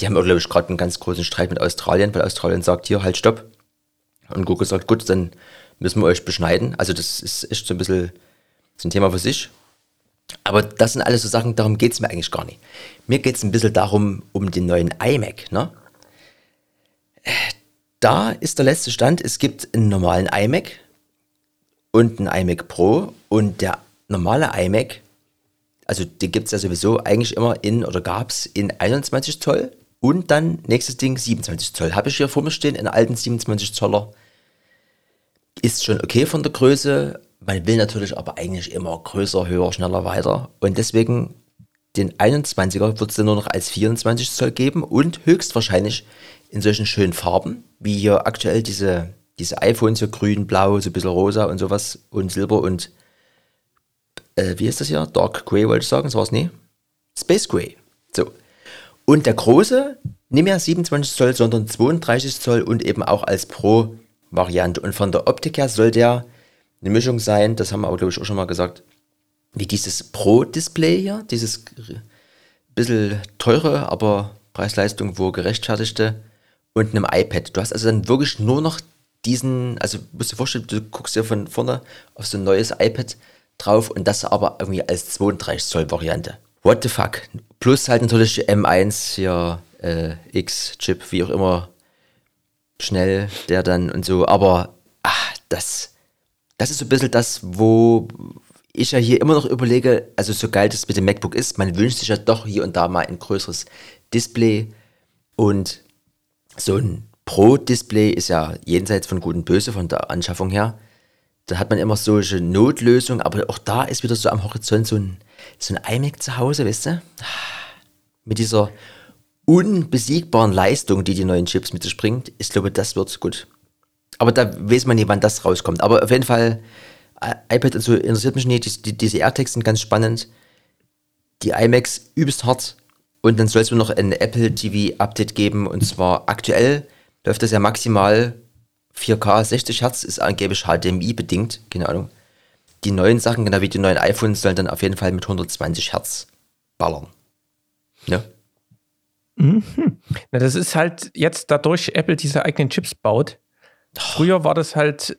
Die haben, glaube ich, gerade einen ganz großen Streit mit Australien, weil Australien sagt, hier, halt, stopp. Und Google sagt, gut, dann müssen wir euch beschneiden. Also das ist echt so ein bisschen so ein Thema für sich. Aber das sind alles so Sachen, darum geht es mir eigentlich gar nicht. Mir geht es ein bisschen darum, um den neuen iMac. Ne? Da ist der letzte Stand, es gibt einen normalen iMac und einen iMac Pro und der normale iMac, also den gibt es ja sowieso eigentlich immer in, oder gab es in 21 Zoll und dann nächstes Ding 27 Zoll. Habe ich hier vor mir stehen, einen alten 27 Zoller. Ist schon okay von der Größe. Man will natürlich aber eigentlich immer größer, höher, schneller, weiter. Und deswegen den 21er wird es dann nur noch als 24 Zoll geben und höchstwahrscheinlich in solchen schönen Farben, wie hier aktuell diese, diese iPhones, hier grün, blau, so ein bisschen rosa und sowas und silber und äh, wie ist das hier? Dark Grey wollte ich sagen, das war es nie. Space Grey. So. Und der große, nicht mehr 27 Zoll, sondern 32 Zoll und eben auch als Pro-Variante. Und von der Optik her soll der eine Mischung sein, das haben wir aber, glaube ich, auch schon mal gesagt, wie dieses Pro-Display hier, dieses bisschen teure, aber Preis-Leistung wo gerechtfertigte und einem iPad. Du hast also dann wirklich nur noch diesen, also musst du dir vorstellen, du guckst dir von vorne auf so ein neues iPad drauf und das aber irgendwie als 32 Zoll Variante. What the fuck? Plus halt natürlich M1 hier, äh, X-Chip, wie auch immer, schnell der dann und so, aber ach, das, das ist so ein bisschen das, wo ich ja hier immer noch überlege, also so geil das mit dem MacBook ist, man wünscht sich ja doch hier und da mal ein größeres Display und so ein Pro-Display ist ja jenseits von Gut und Böse von der Anschaffung her. Da hat man immer solche Notlösungen, aber auch da ist wieder so am Horizont so ein, so ein iMac zu Hause, weißt du? Mit dieser unbesiegbaren Leistung, die die neuen Chips mit sich bringt, ich glaube, das wird gut. Aber da weiß man nie, wann das rauskommt. Aber auf jeden Fall, iPad und so interessiert mich nicht. Die, diese AirTags sind ganz spannend. Die iMacs übelst hart. Und dann soll es nur noch ein Apple TV Update geben. Und zwar aktuell läuft das ja maximal 4K 60 Hertz, ist angeblich HDMI bedingt. Keine Ahnung. Die neuen Sachen, genau wie die neuen iPhones, sollen dann auf jeden Fall mit 120 Hertz ballern. Ja.
Mhm. Na, das ist halt jetzt dadurch Apple diese eigenen Chips baut. Früher war das halt,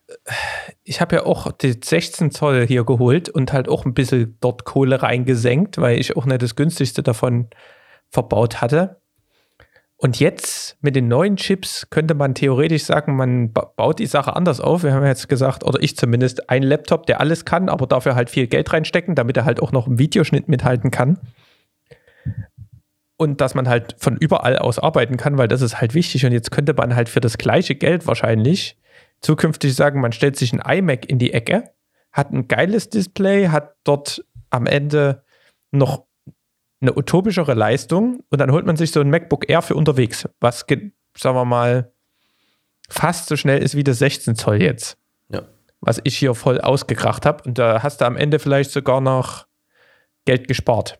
ich habe ja auch die 16 Zoll hier geholt und halt auch ein bisschen dort Kohle reingesenkt, weil ich auch nicht das günstigste davon verbaut hatte. Und jetzt mit den neuen Chips könnte man theoretisch sagen, man baut die Sache anders auf. Wir haben jetzt gesagt, oder ich zumindest, ein Laptop, der alles kann, aber dafür halt viel Geld reinstecken, damit er halt auch noch im Videoschnitt mithalten kann. Und dass man halt von überall aus arbeiten kann, weil das ist halt wichtig. Und jetzt könnte man halt für das gleiche Geld wahrscheinlich zukünftig sagen, man stellt sich ein iMac in die Ecke, hat ein geiles Display, hat dort am Ende noch eine utopischere Leistung und dann holt man sich so ein MacBook Air für unterwegs, was, sagen wir mal, fast so schnell ist wie das 16 Zoll jetzt.
Ja.
Was ich hier voll ausgekracht habe. Und da hast du am Ende vielleicht sogar noch Geld gespart.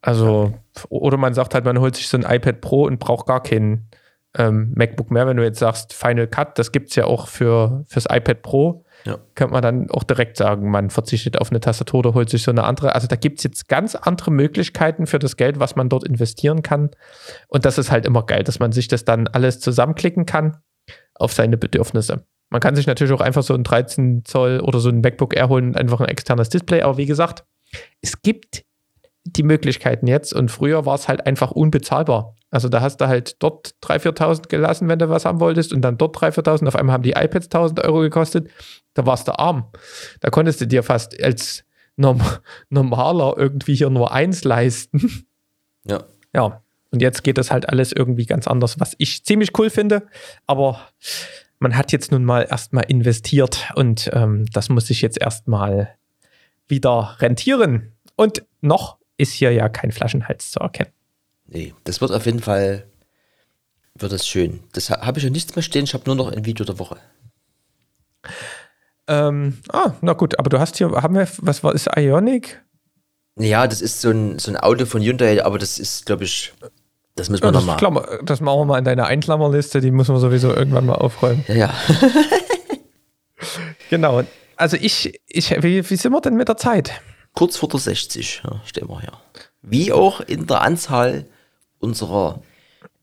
Also, ja. oder man sagt halt, man holt sich so ein iPad Pro und braucht gar keinen ähm, MacBook mehr. Wenn du jetzt sagst, Final Cut, das gibt es ja auch für, fürs iPad Pro ja. könnte man dann auch direkt sagen, man verzichtet auf eine Tastatur oder holt sich so eine andere. Also da gibt es jetzt ganz andere Möglichkeiten für das Geld, was man dort investieren kann. Und das ist halt immer geil, dass man sich das dann alles zusammenklicken kann auf seine Bedürfnisse. Man kann sich natürlich auch einfach so ein 13 Zoll oder so ein MacBook Air holen einfach ein externes Display. Aber wie gesagt, es gibt die Möglichkeiten jetzt und früher war es halt einfach unbezahlbar. Also da hast du halt dort 3.000, 4.000 gelassen, wenn du was haben wolltest und dann dort 3.000, 4.000. Auf einmal haben die iPads 1.000 Euro gekostet. Da warst du arm. Da konntest du dir fast als norm normaler irgendwie hier nur eins leisten.
Ja.
Ja. Und jetzt geht das halt alles irgendwie ganz anders, was ich ziemlich cool finde. Aber man hat jetzt nun mal erstmal investiert und ähm, das muss sich jetzt erstmal wieder rentieren. Und noch ist hier ja kein Flaschenhals zu erkennen.
Nee, das wird auf jeden Fall, wird das schön. Das habe ich ja nichts mehr stehen, ich habe nur noch ein Video der Woche.
Ähm, ah, na gut, aber du hast hier, haben wir, was war, ist Ionic?
Ja, das ist so ein, so ein Auto von Hyundai, aber das ist, glaube ich, das müssen wir ja, nochmal.
Das machen wir mal in deiner Einklammerliste, die müssen wir sowieso irgendwann mal aufräumen.
Ja, ja.
genau. Also ich, ich wie, wie sind wir denn mit der Zeit?
Kurz vor der 60 ja, stehen wir hier. Wie auch in der Anzahl unserer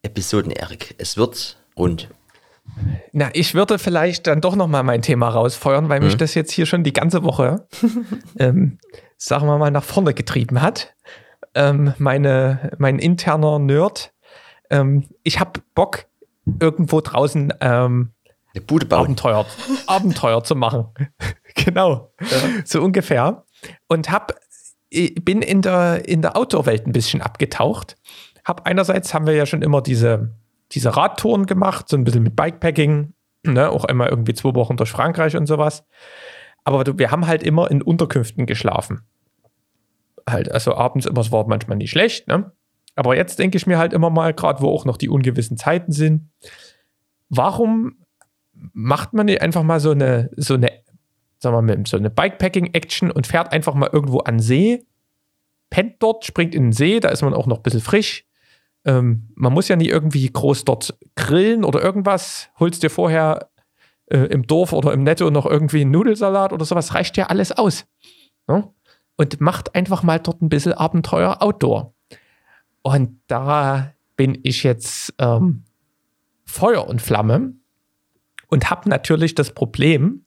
Episoden, Erik. Es wird rund.
Na, ich würde vielleicht dann doch noch mal mein Thema rausfeuern, weil mhm. mich das jetzt hier schon die ganze Woche, ähm, sagen wir mal, nach vorne getrieben hat. Ähm, meine, mein interner Nerd. Ähm, ich habe Bock, irgendwo draußen ähm,
Eine Bude bauen.
Abenteuer, Abenteuer zu machen. genau, ja. so ungefähr. Und hab, bin in der, in der Outdoor-Welt ein bisschen abgetaucht habe. Einerseits haben wir ja schon immer diese, diese Radtouren gemacht, so ein bisschen mit Bikepacking, ne? auch einmal irgendwie zwei Wochen durch Frankreich und sowas. Aber wir haben halt immer in Unterkünften geschlafen. Halt, also abends immer, es war manchmal nicht schlecht, ne? Aber jetzt denke ich mir halt immer mal, gerade wo auch noch die ungewissen Zeiten sind, warum macht man nicht einfach mal so eine, so eine, sagen wir mal, so eine Bikepacking-Action und fährt einfach mal irgendwo an See, pennt dort, springt in den See, da ist man auch noch ein bisschen frisch. Ähm, man muss ja nie irgendwie groß dort grillen oder irgendwas. Holst dir vorher äh, im Dorf oder im Netto noch irgendwie einen Nudelsalat oder sowas, reicht ja alles aus. Ne? Und macht einfach mal dort ein bisschen Abenteuer Outdoor. Und da bin ich jetzt ähm, Feuer und Flamme und habe natürlich das Problem,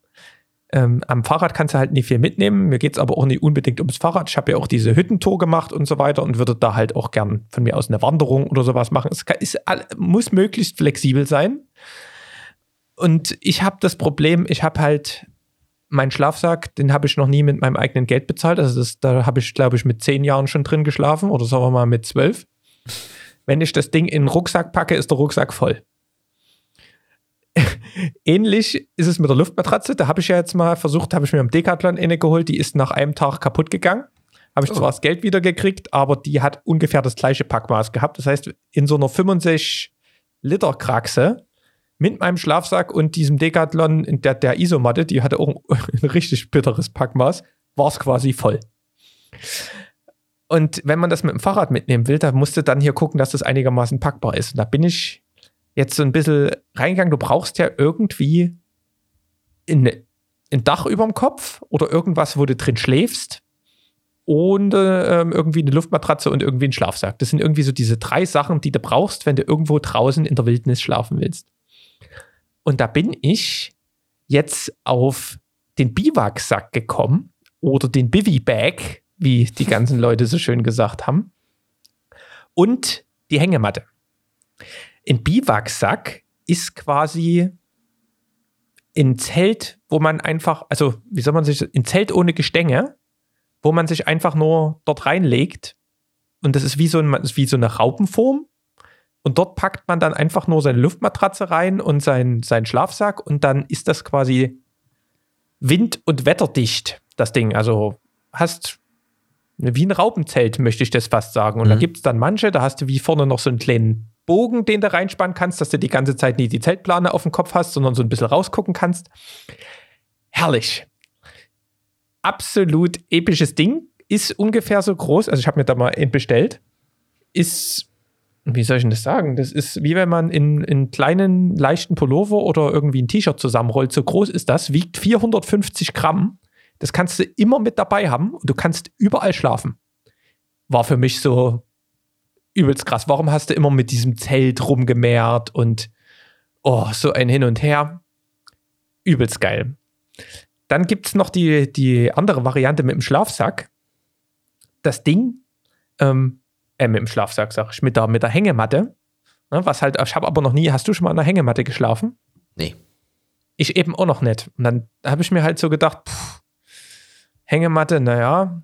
ähm, am Fahrrad kannst du halt nicht viel mitnehmen. Mir geht es aber auch nicht unbedingt ums Fahrrad. Ich habe ja auch diese Hüttentour gemacht und so weiter und würde da halt auch gern von mir aus eine Wanderung oder sowas machen. Es kann, ist, muss möglichst flexibel sein. Und ich habe das Problem, ich habe halt meinen Schlafsack, den habe ich noch nie mit meinem eigenen Geld bezahlt. Also das, da habe ich, glaube ich, mit zehn Jahren schon drin geschlafen oder sagen wir mal mit zwölf. Wenn ich das Ding in den Rucksack packe, ist der Rucksack voll. Ähnlich ist es mit der Luftmatratze. Da habe ich ja jetzt mal versucht, habe ich mir am Decathlon eine geholt. Die ist nach einem Tag kaputt gegangen. Habe ich oh. zwar das Geld wieder gekriegt, aber die hat ungefähr das gleiche Packmaß gehabt. Das heißt, in so einer 65 Liter Kraxe mit meinem Schlafsack und diesem Decathlon, in der, der Isomatte, die hatte auch ein richtig bitteres Packmaß, war es quasi voll. Und wenn man das mit dem Fahrrad mitnehmen will, da musst du dann hier gucken, dass das einigermaßen packbar ist. Und da bin ich jetzt so ein bisschen reingegangen. Du brauchst ja irgendwie ein, ein Dach über dem Kopf oder irgendwas, wo du drin schläfst. Und äh, irgendwie eine Luftmatratze und irgendwie einen Schlafsack. Das sind irgendwie so diese drei Sachen, die du brauchst, wenn du irgendwo draußen in der Wildnis schlafen willst. Und da bin ich jetzt auf den Biwaksack gekommen oder den Bivy-Bag, wie die ganzen Leute so schön gesagt haben. Und die Hängematte. Ein Biwaksack ist quasi ein Zelt, wo man einfach, also wie soll man sich, ein Zelt ohne Gestänge, wo man sich einfach nur dort reinlegt. Und das ist wie so, ein, wie so eine Raupenform. Und dort packt man dann einfach nur seine Luftmatratze rein und seinen sein Schlafsack und dann ist das quasi wind- und wetterdicht, das Ding. Also hast wie ein Raupenzelt, möchte ich das fast sagen. Und mhm. da gibt es dann manche, da hast du wie vorne noch so einen kleinen Bogen, den du reinspannen kannst, dass du die ganze Zeit nie die Zeltplane auf dem Kopf hast, sondern so ein bisschen rausgucken kannst. Herrlich. Absolut episches Ding. Ist ungefähr so groß. Also ich habe mir da mal einen bestellt. Ist wie soll ich denn das sagen? Das ist wie wenn man in, in kleinen, leichten Pullover oder irgendwie ein T-Shirt zusammenrollt. So groß ist das, wiegt 450 Gramm. Das kannst du immer mit dabei haben und du kannst überall schlafen. War für mich so übelst krass. Warum hast du immer mit diesem Zelt rumgemehrt und oh, so ein Hin und Her? Übelst geil. Dann gibt es noch die, die andere Variante mit dem Schlafsack. Das Ding ähm, äh, mit dem Schlafsack, sag ich, mit der, mit der Hängematte. Ne, was halt, ich habe aber noch nie, hast du schon mal an der Hängematte geschlafen?
Nee.
Ich eben auch noch nicht. Und dann habe ich mir halt so gedacht, pff, Hängematte, naja,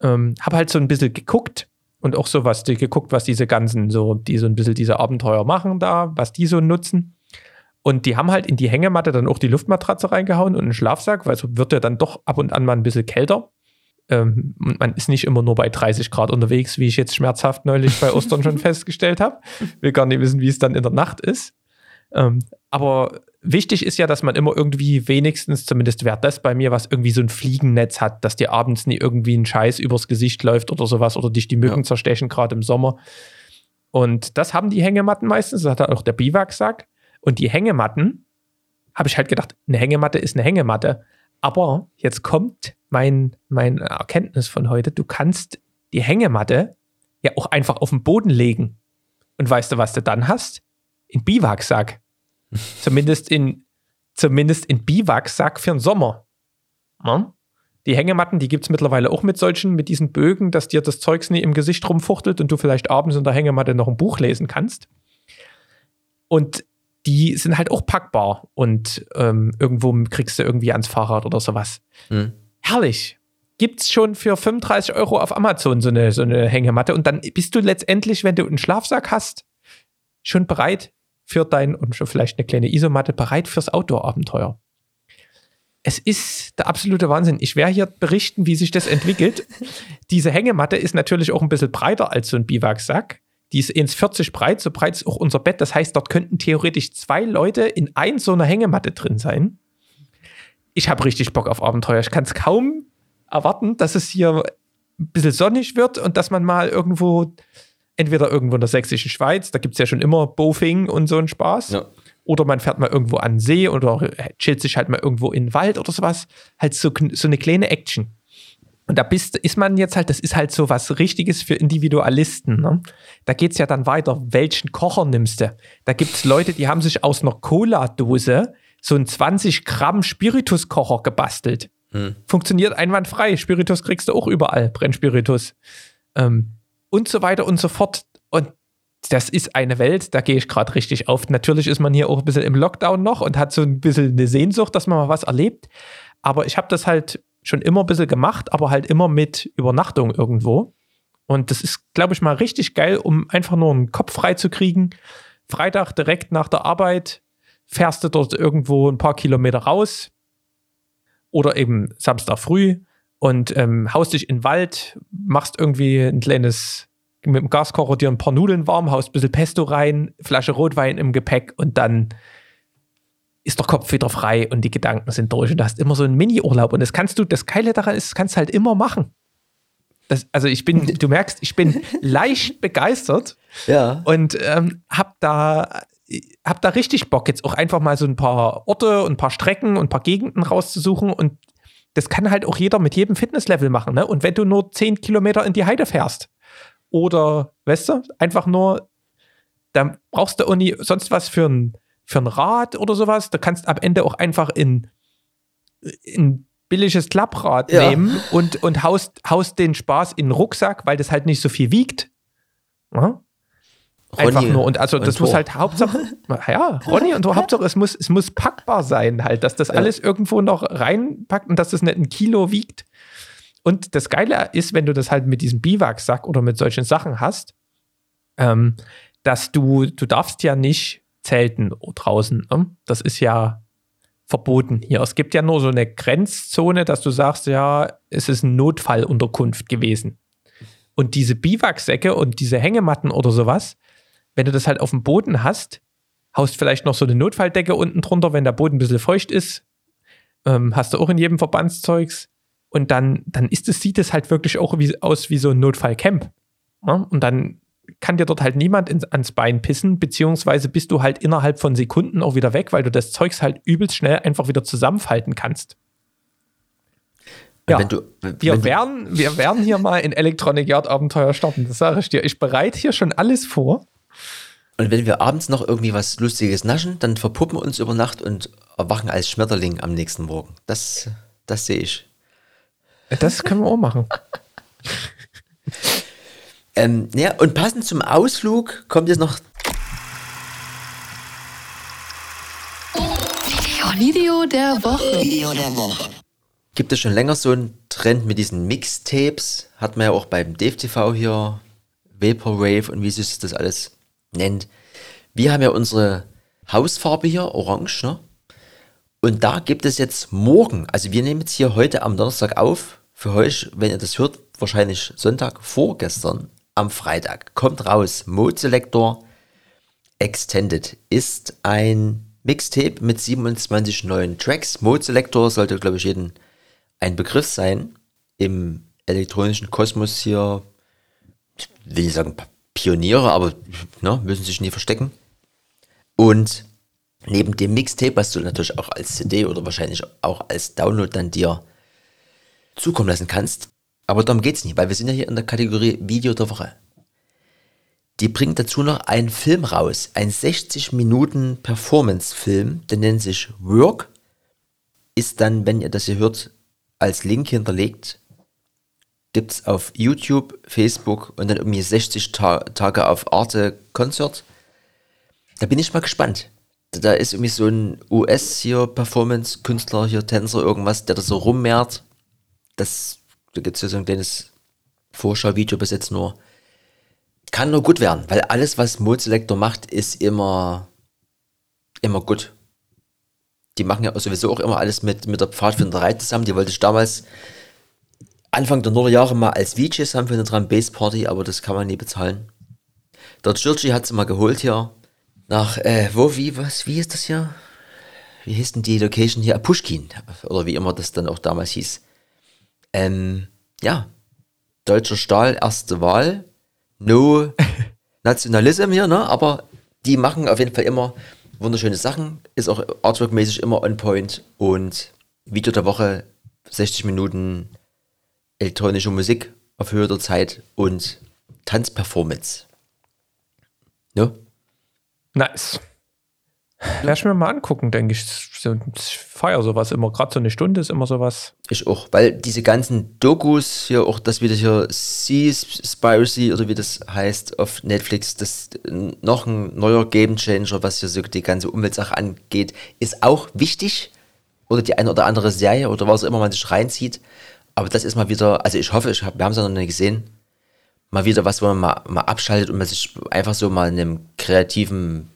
ähm, habe halt so ein bisschen geguckt und auch so was, die, geguckt, was diese ganzen, so, die so ein bisschen diese Abenteuer machen da, was die so nutzen. Und die haben halt in die Hängematte dann auch die Luftmatratze reingehauen und einen Schlafsack, weil so wird ja dann doch ab und an mal ein bisschen kälter. Ähm, man ist nicht immer nur bei 30 Grad unterwegs, wie ich jetzt schmerzhaft neulich bei Ostern schon festgestellt habe. Will gar nicht wissen, wie es dann in der Nacht ist. Ähm, aber wichtig ist ja, dass man immer irgendwie wenigstens, zumindest wäre das bei mir, was irgendwie so ein Fliegennetz hat, dass dir abends nie irgendwie ein Scheiß übers Gesicht läuft oder sowas oder dich die Mücken ja. zerstechen, gerade im Sommer. Und das haben die Hängematten meistens, das hat auch der Biwaksack. Und die Hängematten, habe ich halt gedacht, eine Hängematte ist eine Hängematte. Aber jetzt kommt mein, mein Erkenntnis von heute. Du kannst die Hängematte ja auch einfach auf den Boden legen. Und weißt du, was du dann hast? In Biwaksack. Zumindest in, zumindest in Biwaksack für den Sommer. Ja? Die Hängematten, die gibt es mittlerweile auch mit solchen, mit diesen Bögen, dass dir das Zeugs nie im Gesicht rumfuchtelt und du vielleicht abends in der Hängematte noch ein Buch lesen kannst. Und die sind halt auch packbar und ähm, irgendwo kriegst du irgendwie ans Fahrrad oder sowas. Mhm. Herrlich. Gibt's schon für 35 Euro auf Amazon so eine, so eine Hängematte und dann bist du letztendlich, wenn du einen Schlafsack hast, schon bereit für dein und schon vielleicht eine kleine Isomatte bereit fürs Outdoor-Abenteuer. es ist der absolute Wahnsinn. Ich werde hier berichten, wie sich das entwickelt. Diese Hängematte ist natürlich auch ein bisschen breiter als so ein Biwaksack. Die ist 1,40 breit, so breit ist auch unser Bett. Das heißt, dort könnten theoretisch zwei Leute in ein so einer Hängematte drin sein. Ich habe richtig Bock auf Abenteuer. Ich kann es kaum erwarten, dass es hier ein bisschen sonnig wird und dass man mal irgendwo, entweder irgendwo in der sächsischen Schweiz, da gibt es ja schon immer Bofing und so einen Spaß.
Ja.
Oder man fährt mal irgendwo an den See oder chillt sich halt mal irgendwo in den Wald oder sowas. Halt so, so eine kleine Action. Und da bist, ist man jetzt halt, das ist halt so was Richtiges für Individualisten. Ne? Da geht es ja dann weiter. Welchen Kocher nimmst du? Da gibt es Leute, die haben sich aus einer Cola-Dose so einen 20 Gramm Spirituskocher gebastelt.
Hm.
Funktioniert einwandfrei. Spiritus kriegst du auch überall, Brennspiritus. Ähm, und so weiter und so fort. Und das ist eine Welt, da gehe ich gerade richtig auf. Natürlich ist man hier auch ein bisschen im Lockdown noch und hat so ein bisschen eine Sehnsucht, dass man mal was erlebt. Aber ich habe das halt schon immer ein bisschen gemacht, aber halt immer mit Übernachtung irgendwo. Und das ist, glaube ich, mal richtig geil, um einfach nur einen Kopf frei zu kriegen. Freitag direkt nach der Arbeit fährst du dort irgendwo ein paar Kilometer raus oder eben Samstag früh und ähm, haust dich in den Wald, machst irgendwie ein kleines mit dem Gaskocher dir ein paar Nudeln warm, haust ein bisschen Pesto rein, Flasche Rotwein im Gepäck und dann ist der Kopf wieder frei und die Gedanken sind durch und du hast immer so einen Mini-Urlaub und das kannst du, das Geile daran ist, das kannst du halt immer machen. Das, also ich bin, du merkst, ich bin leicht begeistert
Ja.
und ähm, hab da hab da richtig Bock jetzt auch einfach mal so ein paar Orte und ein paar Strecken und ein paar Gegenden rauszusuchen und das kann halt auch jeder mit jedem Fitnesslevel machen. Ne? Und wenn du nur 10 Kilometer in die Heide fährst oder, weißt du, einfach nur, dann brauchst du auch nie sonst was für ein, für ein Rad oder sowas. Du kannst am Ende auch einfach in, in billiges Klapprad
Ja.
nehmen und, und haust, haust den Spaß in den Rucksack, weil das halt nicht so viel wiegt. Ja? Einfach
Ronny
nur. Und also das
und
muss halt Hauptsache, ja, Ronny und Thor, Hauptsache es muss, es muss packbar sein halt, dass das alles irgendwo noch reinpackt und dass das nicht ein Kilo wiegt. Und das Geile ist, wenn du das halt mit diesem Biwaksack oder mit solchen Sachen hast, ähm, dass du, du darfst ja nicht zelten draußen. Ne? Das ist ja verboten hier. Es gibt ja nur so eine Grenzzone, dass du sagst, ja, es ist eine Notfallunterkunft gewesen. Und diese Biwaksäcke und diese Hängematten oder sowas, wenn du das halt auf dem Boden hast, haust vielleicht noch so eine Notfalldecke unten drunter, wenn der Boden ein bisschen feucht ist. Ähm, hast du auch in jedem Verbandszeugs. Und dann, dann ist es, sieht es halt wirklich auch wie, aus wie so ein Notfallcamp. Ja? Und dann kann dir dort halt niemand ins, ans Bein pissen, beziehungsweise bist du halt innerhalb von Sekunden auch wieder weg, weil du das Zeugs halt übelst schnell einfach wieder zusammenfalten kannst. Ja,
wenn du,
wir werden, wir werden hier mal in Electronic Yard Abenteuer starten, das sage ich dir. Ich bereite hier schon alles vor.
Und wenn wir abends noch irgendwie was Lustiges naschen, dann verpuppen wir uns über Nacht und erwachen als Schmetterling am nächsten Morgen. Das, das sehe ich.
Das können wir auch machen.
Ähm, ja, und passend zum Ausflug kommt jetzt noch
Video der Woche.
gibt es schon länger so einen Trend mit diesen Mixtapes. Hat man ja auch beim Dave TV hier, Vaporwave und wie sich das alles nennt. Wir haben ja unsere Hausfarbe hier, orange, ne? Und da gibt es jetzt morgen, also wir nehmen jetzt hier heute am Donnerstag auf, für euch, wenn ihr das hört, wahrscheinlich Sonntag vorgestern, am Freitag, kommt raus, Mode Selector Extended ist ein Mixtape mit 27 neuen Tracks. Mode Selector sollte, glaube ich, jedem ein Begriff sein. Im elektronischen Kosmos hier, ich will nicht sagen Pioniere, aber ne, müssen sich nie verstecken. Und neben dem Mixtape, was du natürlich auch als CD oder wahrscheinlich auch als Download dann dir zukommen lassen kannst. Aber darum geht's nicht, weil wir sind ja hier in der Kategorie Video der Woche. Die bringt dazu noch einen Film raus, ein 60 Minuten Performance-Film, der nennt sich Work. Ist dann, wenn ihr das hier hört, als Link hinterlegt. Gibt's auf YouTube, Facebook und dann irgendwie 60 Ta Tage auf Arte Concert. Da bin ich mal gespannt. Da- ist irgendwie so ein US hier Performance-Künstler, hier Tänzer, irgendwas, der da so rummehrt. Das, da gibt's hier so ein kleines Vorschauvideo bis jetzt nur. Kann nur gut werden, weil alles, was Mode macht, ist immer, immer gut. Die die machen ja sowieso auch immer alles mit, mit der Pfadfinderei zusammen. Die wollte ich damals Anfang der Nullerjahre mal als VJs haben für eine Drum Bass Party, aber das kann man nie bezahlen. Der Churchy hat sie mal geholt hier. Nach, äh, wo, wie, was, wie ist das hier? Wie hieß denn die Location hier? Pushkin. Oder wie immer das dann auch damals hieß. Ähm, ja. Deutscher Stahl, erste Wahl. No Nationalism hier, ne? Aber die machen auf jeden Fall immer wunderschöne Sachen. Ist auch artworkmäßig immer on point. Und Video der Woche, 60 Minuten elektronische Musik auf Höhe der Zeit und Tanzperformance. Ne?
Nice. Werde ich mir mal angucken, denke ich. Ich feiere sowas immer. Gerade so eine Stunde ist immer sowas.
Ich auch, weil diese ganzen Dokus hier, auch das wieder hier Seaspiracy oder wie das heißt auf Netflix, das äh, noch ein neuer Game Changer, was hier so die ganze Umweltsache angeht, ist auch wichtig. Oder die eine oder andere Serie oder was auch immer man sich reinzieht. Aber das ist mal wieder, also ich hoffe, ich hab, wir haben es ja noch nicht gesehen, mal wieder was, wo man mal, mal abschaltet und man sich einfach so mal einem kreativen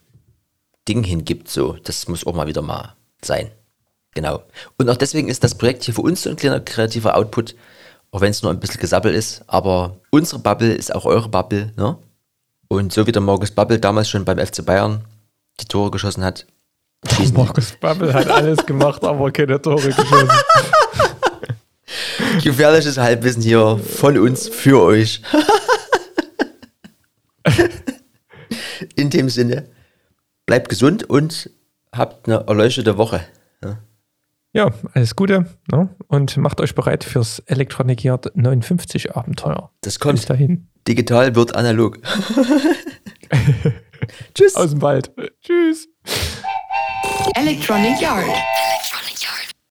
Ding hingibt. So, das muss auch mal wieder mal sein. Genau. Und auch deswegen ist das Projekt hier für uns so ein kleiner kreativer Output, auch wenn es nur ein bisschen Gesabbel ist. Aber unsere Bubble ist auch eure Bubble, ne? Und so wie der Markus Bubble damals schon beim FC Bayern die Tore geschossen hat,
Markus Babbel hat alles gemacht, aber keine Tore geschossen.
gefährliches Halbwissen hier von uns für euch. In dem Sinne, bleibt gesund und habt eine erleuchtete Woche.
Ja, alles Gute. Ne? Und macht euch bereit fürs Electronic Yard 59 Abenteuer.
Das
Bis
kommt.
dahin.
Digital wird analog. Tschüss.
Aus dem Wald. Tschüss.
Electronic Yard.